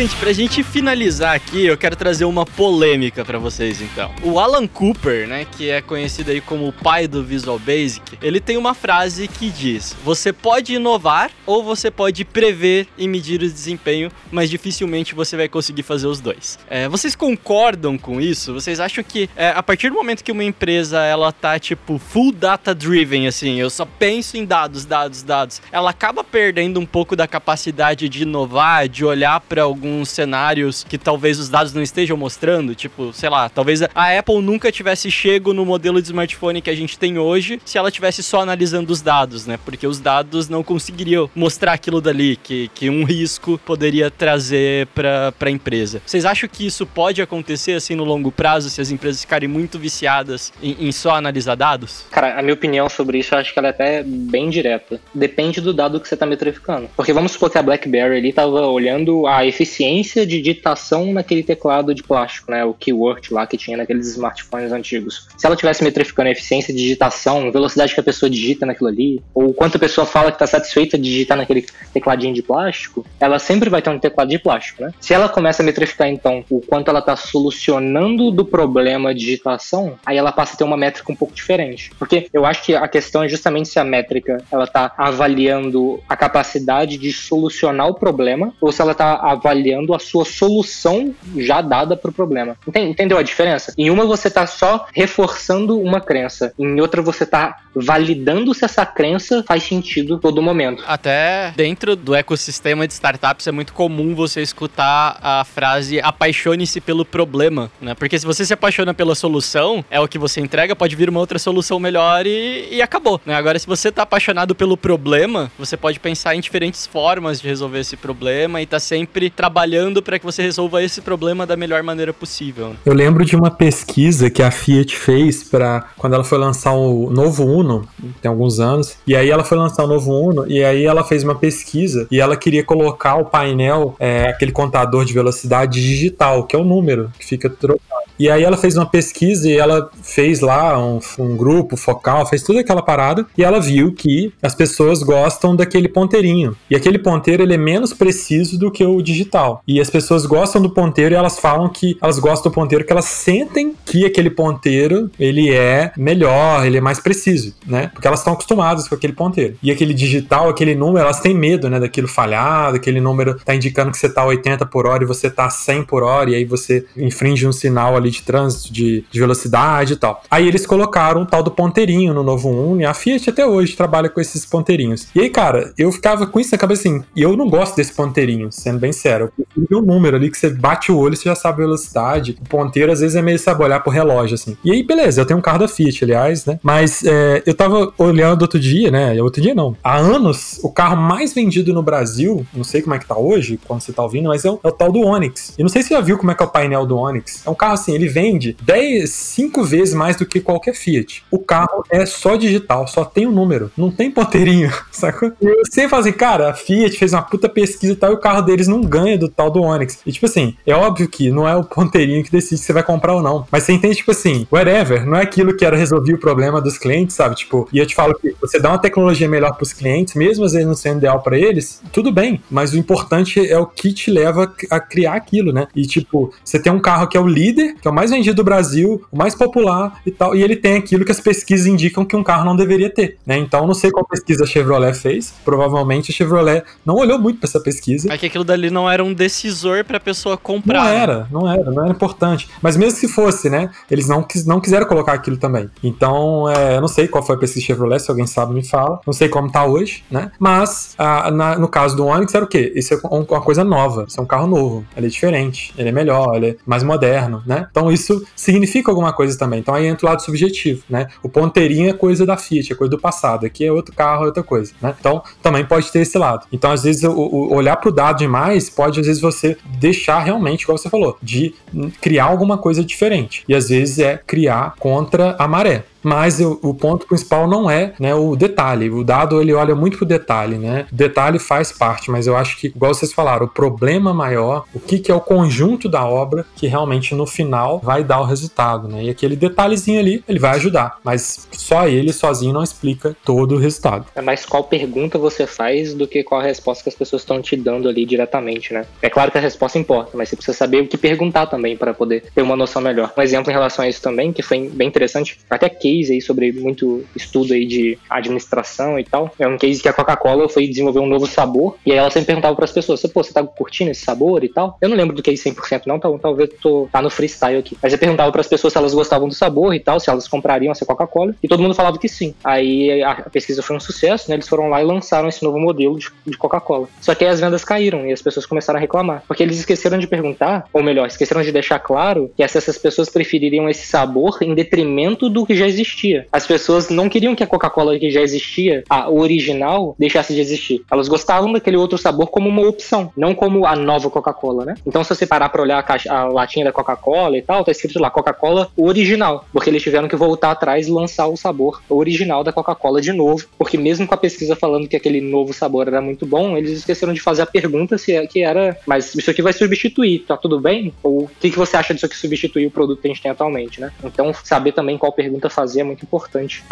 Gente, pra gente finalizar aqui, eu quero trazer uma polêmica para vocês então. O Alan Cooper, né, que é conhecido aí como o pai do Visual Basic, ele tem uma frase que diz: "Você pode inovar ou você pode prever e medir o desempenho, mas dificilmente você vai conseguir fazer os dois". É, vocês concordam com isso? Vocês acham que é, a partir do momento que uma empresa ela tá tipo full data driven assim, eu só penso em dados, dados, dados, ela acaba perdendo um pouco da capacidade de inovar, de olhar para algum alguns cenários que talvez os dados não estejam mostrando, tipo, sei lá, talvez a Apple nunca tivesse chego no modelo de smartphone que a gente tem hoje se ela tivesse só analisando os dados, né? Porque os dados não conseguiriam mostrar aquilo dali que, que um risco poderia trazer para a empresa. Vocês acham que isso pode acontecer assim no longo prazo se as empresas ficarem muito viciadas em, em só analisar dados? Cara, a minha opinião sobre isso eu acho que ela é até bem direta. Depende do dado que você está metrificando. Porque vamos supor que a BlackBerry ali estava olhando a eficiência eficiência de digitação naquele teclado de plástico, né? O keyword lá que tinha naqueles smartphones antigos. Se ela tivesse metrificando a eficiência de digitação, velocidade que a pessoa digita naquilo ali, ou quanto a pessoa fala que está satisfeita de digitar naquele tecladinho de plástico, ela sempre vai ter um teclado de plástico, né? Se ela começa a metrificar então o quanto ela está solucionando do problema de digitação, aí ela passa a ter uma métrica um pouco diferente. Porque eu acho que a questão é justamente se a métrica ela está avaliando a capacidade de solucionar o problema ou se ela está avaliando avaliando a sua solução já dada para o problema. Entendeu a diferença? Em uma você está só reforçando uma crença, em outra você está validando se essa crença faz sentido todo momento. Até dentro do ecossistema de startups é muito comum você escutar a frase apaixone-se pelo problema, né? Porque se você se apaixona pela solução, é o que você entrega, pode vir uma outra solução melhor e, e acabou, né? Agora, se você está apaixonado pelo problema, você pode pensar em diferentes formas de resolver esse problema e tá sempre trabalhando para que você resolva esse problema da melhor maneira possível. Eu lembro de uma pesquisa que a Fiat fez para quando ela foi lançar o novo Uno, tem alguns anos, e aí ela foi lançar o novo Uno e aí ela fez uma pesquisa e ela queria colocar o painel, é, aquele contador de velocidade digital, que é o número que fica trocado. E aí ela fez uma pesquisa e ela fez lá um, um, grupo focal, fez toda aquela parada e ela viu que as pessoas gostam daquele ponteirinho. E aquele ponteiro ele é menos preciso do que o digital. E as pessoas gostam do ponteiro e elas falam que elas gostam do ponteiro que elas sentem que aquele ponteiro ele é melhor, ele é mais preciso, né? Porque elas estão acostumadas com aquele ponteiro. E aquele digital, aquele número, elas têm medo, né, daquilo falhar, daquele número tá indicando que você tá 80 por hora e você tá 100 por hora e aí você infringe um sinal ali ali de trânsito, de, de velocidade e tal. Aí eles colocaram o tal do ponteirinho no novo Uno, e a Fiat até hoje trabalha com esses ponteirinhos. E aí, cara, eu ficava com isso na cabeça assim, e eu não gosto desse ponteirinho, sendo bem sério. Prefiro um número ali que você bate o olho e você já sabe a velocidade. O ponteiro às vezes é meio sabe olhar pro relógio, assim. E aí, beleza, eu tenho um carro da Fiat, aliás, né? Mas é, eu tava olhando outro dia, né? Outro dia não. Há anos, o carro mais vendido no Brasil, não sei como é que tá hoje, quando você tá ouvindo, mas é o, é o tal do Onix. E não sei se você já viu como é que é o painel do Onix. É um carro assim, ele vende 10, 5 vezes mais do que qualquer Fiat. O carro é só digital, só tem o um número, não tem ponteirinho, [LAUGHS] sacou? E sempre falo assim, cara, a Fiat fez uma puta pesquisa e tal, e o carro deles não ganha do tal do Onix. E tipo assim, é óbvio que não é o ponteirinho que decide se você vai comprar ou não. Mas você entende, tipo assim, whatever, não é aquilo que era resolver o problema dos clientes, sabe? Tipo, e eu te falo que você dá uma tecnologia melhor pros clientes, mesmo às vezes não sendo ideal para eles, tudo bem, mas o importante é o que te leva a criar aquilo, né? E tipo, você tem um carro que é o líder, que é o mais vendido do Brasil, o mais popular e tal, e ele tem aquilo que as pesquisas indicam que um carro não deveria ter, né? Então, não sei qual pesquisa a Chevrolet fez, provavelmente a Chevrolet não olhou muito para essa pesquisa. É que aquilo dali não era um decisor para a pessoa comprar. Não né? era, não era, não era importante. Mas mesmo se fosse, né? Eles não, quis, não quiseram colocar aquilo também. Então, é, eu não sei qual foi a pesquisa Chevrolet, se alguém sabe me fala. Não sei como tá hoje, né? Mas, a, na, no caso do Onix, era o quê? Isso é uma coisa nova, isso é um carro novo, ele é diferente, ele é melhor, ele é mais moderno, né? Então isso significa alguma coisa também. Então aí entra o lado subjetivo, né? O ponteirinho é coisa da Fiat, é coisa do passado. Aqui é outro carro, é outra coisa, né? Então também pode ter esse lado. Então às vezes o, o olhar para o dado demais pode às vezes você deixar realmente, igual você falou, de criar alguma coisa diferente. E às vezes é criar contra a maré mas eu, o ponto principal não é né, o detalhe. O dado ele olha muito pro detalhe, né? O detalhe faz parte, mas eu acho que, igual vocês falaram, o problema maior, o que, que é o conjunto da obra que realmente no final vai dar o resultado, né? E aquele detalhezinho ali, ele vai ajudar, mas só ele sozinho não explica todo o resultado. É mais qual pergunta você faz do que qual a resposta que as pessoas estão te dando ali diretamente, né? É claro que a resposta importa, mas você precisa saber o que perguntar também para poder ter uma noção melhor. Um exemplo em relação a isso também, que foi bem interessante, até que case aí sobre muito estudo aí de administração e tal. É um case que a Coca-Cola foi desenvolver um novo sabor e aí ela sempre perguntava para as pessoas: pô, você tá curtindo esse sabor e tal? Eu não lembro do case 100% não, então talvez tô tá no freestyle aqui. Mas eu perguntava para as pessoas se elas gostavam do sabor e tal, se elas comprariam essa Coca-Cola e todo mundo falava que sim. Aí a pesquisa foi um sucesso, né? Eles foram lá e lançaram esse novo modelo de, de Coca-Cola. Só que aí as vendas caíram e as pessoas começaram a reclamar, porque eles esqueceram de perguntar, ou melhor, esqueceram de deixar claro que essas pessoas prefeririam esse sabor em detrimento do que já existia. As pessoas não queriam que a Coca-Cola que já existia, a original, deixasse de existir. Elas gostavam daquele outro sabor como uma opção, não como a nova Coca-Cola, né? Então, se você parar pra olhar a, caixa, a latinha da Coca-Cola e tal, tá escrito lá Coca-Cola original, porque eles tiveram que voltar atrás e lançar o sabor original da Coca-Cola de novo, porque mesmo com a pesquisa falando que aquele novo sabor era muito bom, eles esqueceram de fazer a pergunta se é, que era, mas isso aqui vai substituir, tá tudo bem? Ou o que, que você acha disso que substituir o produto que a gente tem atualmente, né? Então, saber também qual pergunta fazer é muito importante.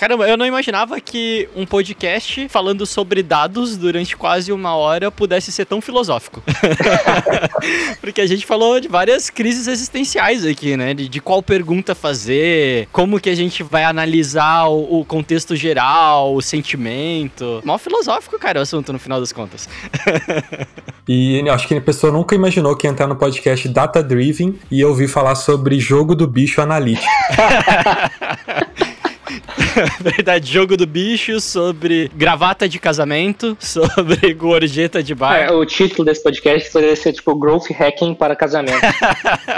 Caramba, eu não imaginava que um podcast falando sobre dados durante quase uma hora pudesse ser tão filosófico. [LAUGHS] Porque a gente falou de várias crises existenciais aqui, né? De, de, qual pergunta fazer, como que a gente vai analisar o, o contexto geral, o sentimento. Mó filosófico, cara, o assunto no final das contas. e acho que a pessoa nunca imaginou que ia entrar no podcast Data Driven e ouvir falar sobre jogo do bicho analítico. [LAUGHS] [LAUGHS] Verdade, jogo do bicho, sobre gravata de casamento, [LAUGHS] sobre gorjeta de bar. É, o título desse podcast poderia ser tipo Growth Hacking para casamento.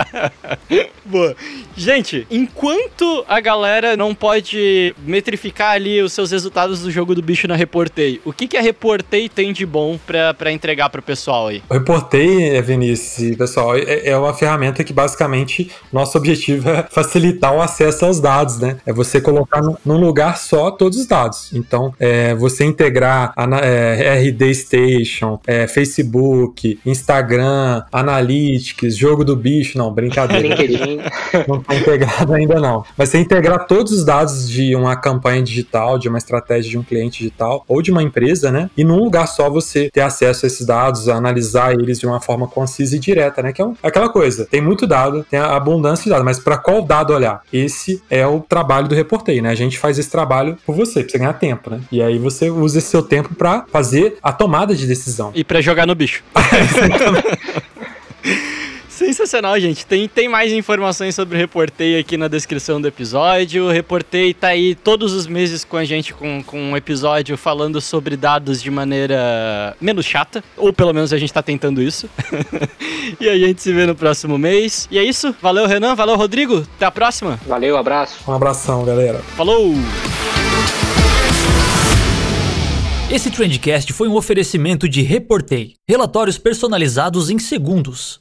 [LAUGHS] Boa. Gente, enquanto a galera não pode metrificar ali os seus resultados do jogo do bicho na Reportei, o que, que a Reportei tem de bom pra, pra entregar pro pessoal aí? O Reportei, Vinícius, pessoal, é, é uma ferramenta que basicamente nosso objetivo é facilitar o acesso aos dados, né? É você colocar num lugar só todos os dados. Então, é, você integrar a é, RD Station, é, Facebook, Instagram, Analytics, jogo do bicho, não, brincadeira. LinkedIn. [LAUGHS] não tá integrado ainda não. Mas você integrar todos os dados de uma campanha digital, de uma estratégia de um cliente digital ou de uma empresa, né? E num lugar só você ter acesso a esses dados, analisar eles de uma forma concisa e direta, né? Que é um, aquela coisa. Tem muito dado, tem a abundância de dados, mas para qual dado olhar? Esse é o trabalho do Reportei, né? A gente faz esse trabalho por você, pra você ganhar tempo, né? E aí você usa esse seu tempo para fazer a tomada de decisão. E para jogar no bicho. [LAUGHS] [LAUGHS] Sensacional, gente. Tem, tem mais informações sobre o Reportei aqui na descrição do episódio. O Reportei tá aí todos os meses com a gente com, com um episódio falando sobre dados de maneira menos chata. Ou pelo menos a gente tá tentando isso. [LAUGHS] e a gente se vê no próximo mês. E é isso. Valeu, Renan. Valeu, Rodrigo. Até a próxima. Valeu, abraço. Um abração, galera. Falou! Esse Trendcast foi um oferecimento de Reportei. Relatórios personalizados em segundos.